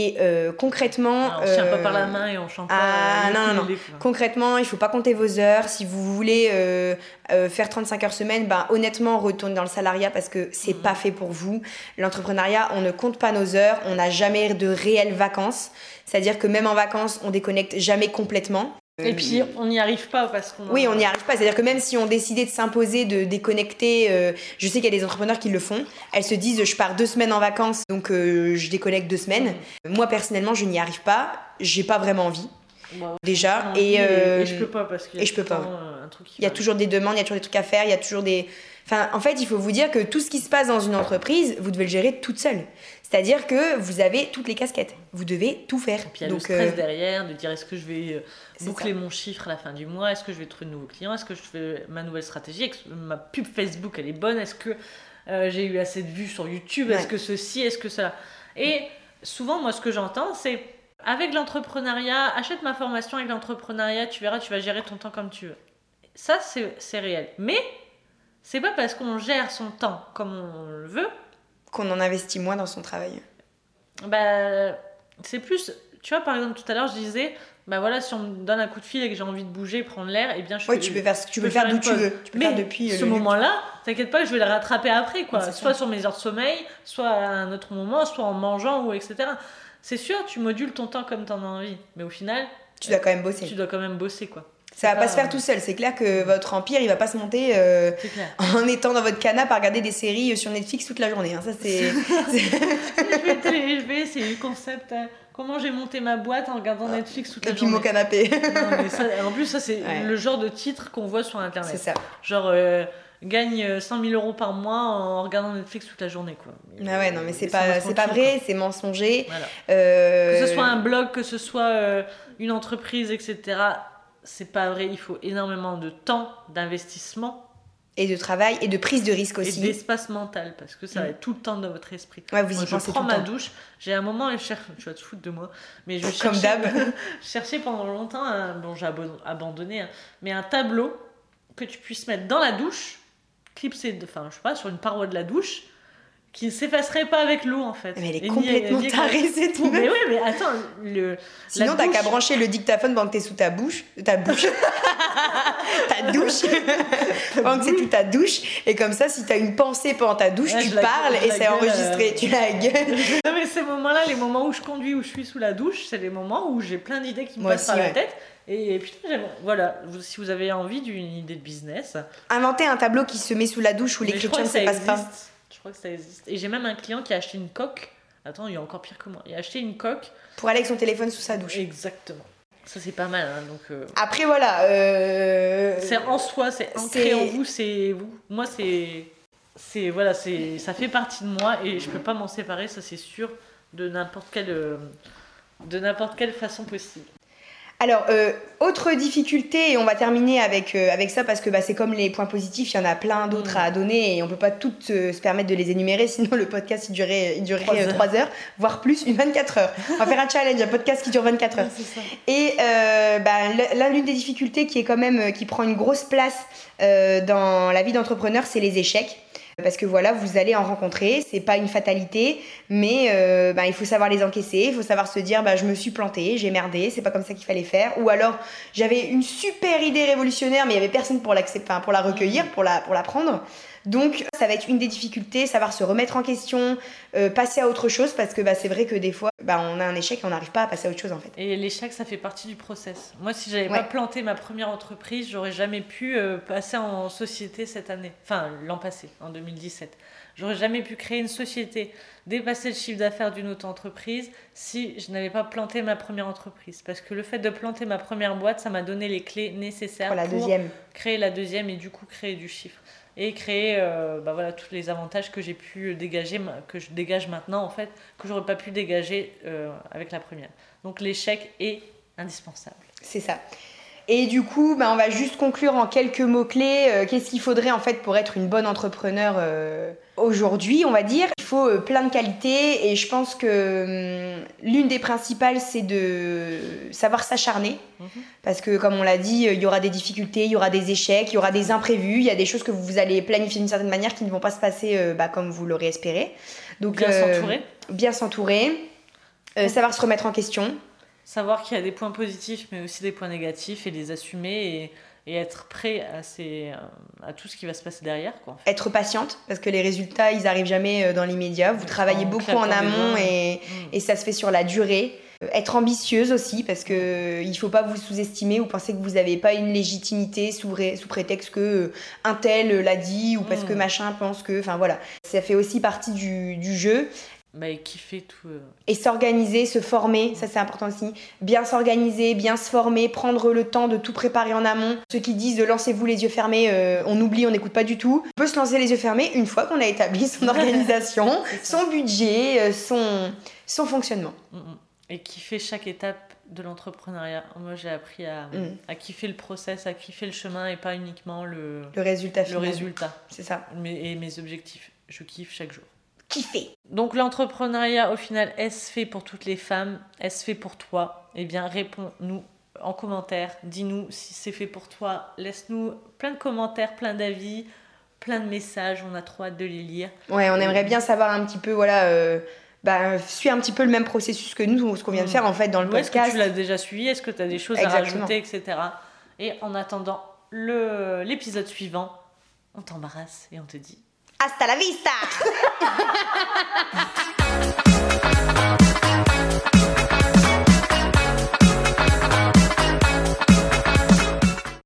Et euh, concrètement, Alors, on tient pas euh, par la main et on chante ah, pas. euh, non, non, quoi. Concrètement, il faut pas compter vos heures. Si vous voulez euh, euh, faire 35 heures semaine, ben, honnêtement, retournez dans le salariat parce que c'est Mhm. pas fait pour vous. L'entrepreneuriat, on ne compte pas nos heures, on n'a jamais de réelles vacances. C'est-à-dire que même en vacances, on déconnecte jamais complètement. Et puis, on n'y arrive pas parce qu'on. Oui, on n'y arrive pas. C'est-à-dire que même si on décidait de s'imposer de déconnecter, euh, je sais qu'il y a des entrepreneurs qui le font. Elles se disent, je pars deux semaines en vacances, donc euh, je déconnecte deux semaines. Moi, personnellement, je n'y arrive pas. J'ai pas vraiment envie, Déjà. Et, euh, et je peux pas parce qu'il y a et je peux tout le pas. temps, un truc qui Il y a va. toujours des demandes, il y a toujours des trucs à faire, il y a toujours des. Enfin, en fait, il faut vous dire que tout ce qui se passe dans une entreprise, vous devez le gérer toute seule. C'est-à-dire que vous avez toutes les casquettes. Vous devez tout faire. Puis il y a Donc, le stress euh, derrière de dire est-ce que je vais euh, boucler mon chiffre à la fin du mois? Est-ce que je vais trouver de nouveaux clients? Est-ce que je fais ma nouvelle stratégie? Est-ce que ma pub Facebook elle est bonne? Est-ce que euh, j'ai eu assez de vues sur YouTube? Est-ce que ceci? Est-ce que cela Et souvent, moi, ce que j'entends, c'est avec l'entrepreneuriat, achète ma formation avec l'entrepreneuriat, tu verras, tu vas gérer ton temps comme tu veux. Ça, c'est réel. Mais c'est pas parce qu'on gère son temps comme on le veut qu'on en investit moins dans son travail. bah, c'est plus. Tu vois, par exemple, tout à l'heure, je disais, bah voilà, si on me donne un coup de fil et que j'ai envie de bouger, prendre l'air, et bien je Oui, tu peux faire, ce que tu peux faire d'où tu veux. Tu peux Mais faire depuis. euh, ce moment-là, t'inquiète pas, je vais le rattraper après, quoi. Ça. Soit sur mes heures de sommeil, soit à un autre moment, soit en mangeant, ou etc. C'est sûr, tu modules ton temps comme t'en as envie. Mais au final, Tu dois quand même bosser. tu dois quand même bosser, quoi. Ça va pas- pas se faire tout seul. C'est clair que votre empire, il va pas se monter euh, *laughs* en étant dans votre canapé à regarder des séries sur Netflix toute la journée. hein. Ça, c'est. *laughs* *laughs* je, vais essayer le concept. euh, comment j'ai monté ma boîte en regardant Netflix toute la Et puis mon journée. canapé. Non, mais ça- en plus, ça, c'est Ouais. le genre de titre qu'on voit sur Internet. c'est ça. Genre, euh, gagne euh, 100 000 euros par mois en regardant Netflix toute la journée, quoi. Ah ouais, non, mais c'est pas, c'est pas vrai, c'est mensonger. Voilà. Euh, Que ce soit un blog, que ce soit euh, une entreprise, etc., c'est pas vrai. Il faut énormément de temps, d'investissement Et de travail et de prise de risque et aussi. d'espace mental parce que ça Mm. va être tout le temps dans votre esprit. Ouais, vous y Moi, je pensez prends tout le ma temps. douche, j'ai un moment, et je cherche, tu vas te foutre de moi, mais je Comme cherchais- *laughs* pendant longtemps, un- bon j'ai abandonné, hein, mais un tableau que tu puisses mettre dans la douche, clipsé, de- enfin je sais pas, sur une paroi de la douche, qui ne s'effacerait pas avec l'eau en fait. Mais elle est Et complètement ni avec- tarée, cette meuf. Mais oui, mais attends, le, Sinon, t'as qu'à brancher le dictaphone pendant que t'es sous ta bouche. Ta bouche. *laughs* ta douche. pendant que c'est toute ta douche. Et comme ça, si tu as une pensée pendant ta douche, Ouais, tu parles et c'est enregistré. euh. Tu la gueules. *laughs* Non mais ces moments-là, les moments où je conduis, où je suis sous la douche, c'est les moments où j'ai plein d'idées qui me Moi passent aussi, par la tête. Et putain, voilà, si vous avez envie d'une idée de business, Inventer un tableau qui se met sous la douche où l'écriture ne se passe pas. Je crois que ça existe. Et j'ai même un client qui a acheté une coque. Attends, il est encore pire que moi. Il a acheté une coque. Pour aller avec son téléphone sous sa douche. Exactement. Ça c'est pas mal. hein, donc euh, Après, voilà. euh, c'est en soi, c'est ancré en vous, c'est vous. Moi c'est, c'est voilà, c'est, ça fait partie de moi et je peux pas m'en séparer, ça c'est sûr, de n'importe quelle, euh, de n'importe quelle façon possible. Alors, euh, autre difficulté, et on va terminer avec, euh, avec ça parce que bah, c'est comme les points positifs, il y en a plein d'autres Mm. à donner et on peut pas toutes euh, se permettre de les énumérer, *laughs* sinon le podcast il durerait, il durerait Trois euh, heures. 3 heures. voire plus, une 24 heures. On va faire un challenge, un podcast qui dure 24 heures. ça. Et euh, bah, l'une des difficultés qui est quand même qui prend une grosse place euh, dans la vie d'entrepreneur, c'est les échecs. Parce que voilà, vous allez en rencontrer, c'est pas une fatalité, mais euh, bah, il faut savoir les encaisser, il faut savoir se dire bah, je me suis planté, j'ai merdé, c'est pas comme ça qu'il fallait faire. Ou alors j'avais une super idée révolutionnaire, mais il y avait personne pour, l'accepter, pour la recueillir, pour la, pour la prendre. Donc ça va être une des difficultés, savoir se remettre en question, euh, passer à autre chose, parce que bah, c'est vrai que des fois bah, on a un échec et on n'arrive pas à passer à autre chose en fait. Et l'échec, ça fait partie du process. Moi, si j'avais Ouais. pas planté ma première entreprise, j'aurais jamais pu euh, passer en société cette année. Enfin, l'an passé, en 2017. J'aurais jamais pu créer une société, dépasser le chiffre d'affaires d'une autre entreprise si je n'avais pas planté ma première entreprise. Parce que le fait de planter ma première boîte, ça m'a donné les clés nécessaires Pour la pour deuxième. créer la deuxième et du coup créer du chiffre et créer euh, bah voilà tous les avantages que j'ai pu dégager que je dégage maintenant en fait que j'aurais pas pu dégager euh, avec la première donc l'échec est indispensable C'est ça. Et du coup, bah, on va juste conclure en quelques mots-clés. euh, Qu'est-ce qu'il faudrait en fait pour être une bonne entrepreneur euh, aujourd'hui, on va dire Il faut euh, plein de qualités et je pense que hum, l'une des principales, c'est de savoir s'acharner. Mhm. Parce que comme on l'a dit, il y aura des difficultés, il y aura des échecs, il y aura des imprévus, il y a des choses que vous allez planifier d'une certaine manière qui ne vont pas se passer bah, comme vous l'aurez espéré. Donc, bien s'entourer Bien s'entourer. savoir se remettre en question. Savoir qu'il y a des points positifs mais aussi des points négatifs et les assumer et, et être prêt à, ces, à tout ce qui va se passer derrière quoi en fait. être patiente parce que les résultats ils arrivent jamais euh, dans l'immédiat vous travaillez En beaucoup en amont et, Mm. et ça se fait sur la durée Euh, être ambitieuse aussi parce que il faut pas vous sous-estimer ou penser que vous n'avez pas une légitimité sous, ré- sous prétexte que euh, un tel l'a dit ou parce Mm. que machin pense que enfin voilà ça fait aussi partie du, du jeu bah, et kiffer tout euh, et s'organiser, se former, ça c'est important aussi. Bien s'organiser, bien se former, prendre le temps de tout préparer en amont. Ceux qui disent lancez-vous les yeux fermés, euh, on oublie, on n'écoute pas du tout. On peut se lancer les yeux fermés une fois qu'on a établi son *laughs* organisation, son budget, euh, son, son fonctionnement. Mm, mm. et kiffer chaque étape de l'entrepreneuriat moi j'ai appris à, Mm. à kiffer le process à kiffer le chemin et pas uniquement le, Le résultat le final. résultat C'est ça. et mes objectifs. Je kiffe chaque jour. Kiffer. Donc l'entrepreneuriat, au final, est-ce fait pour toutes les femmes? Est-ce fait pour toi? Eh bien, réponds-nous en commentaire. Dis-nous si c'est fait pour toi. Laisse-nous plein de commentaires, plein d'avis, plein de messages. On a trop hâte de les lire. Ouais, on aimerait bien savoir un petit peu, voilà, euh, bah, suivre un petit peu le même processus que nous, ce qu'on vient de faire en fait dans le Ou est-ce que podcast. tu l'as déjà suivi? Est-ce que tu as des choses Exactement. à rajouter, etc. Et en attendant l'épisode suivant, on t'embarrasse et on te dit Hasta la vista *laughs*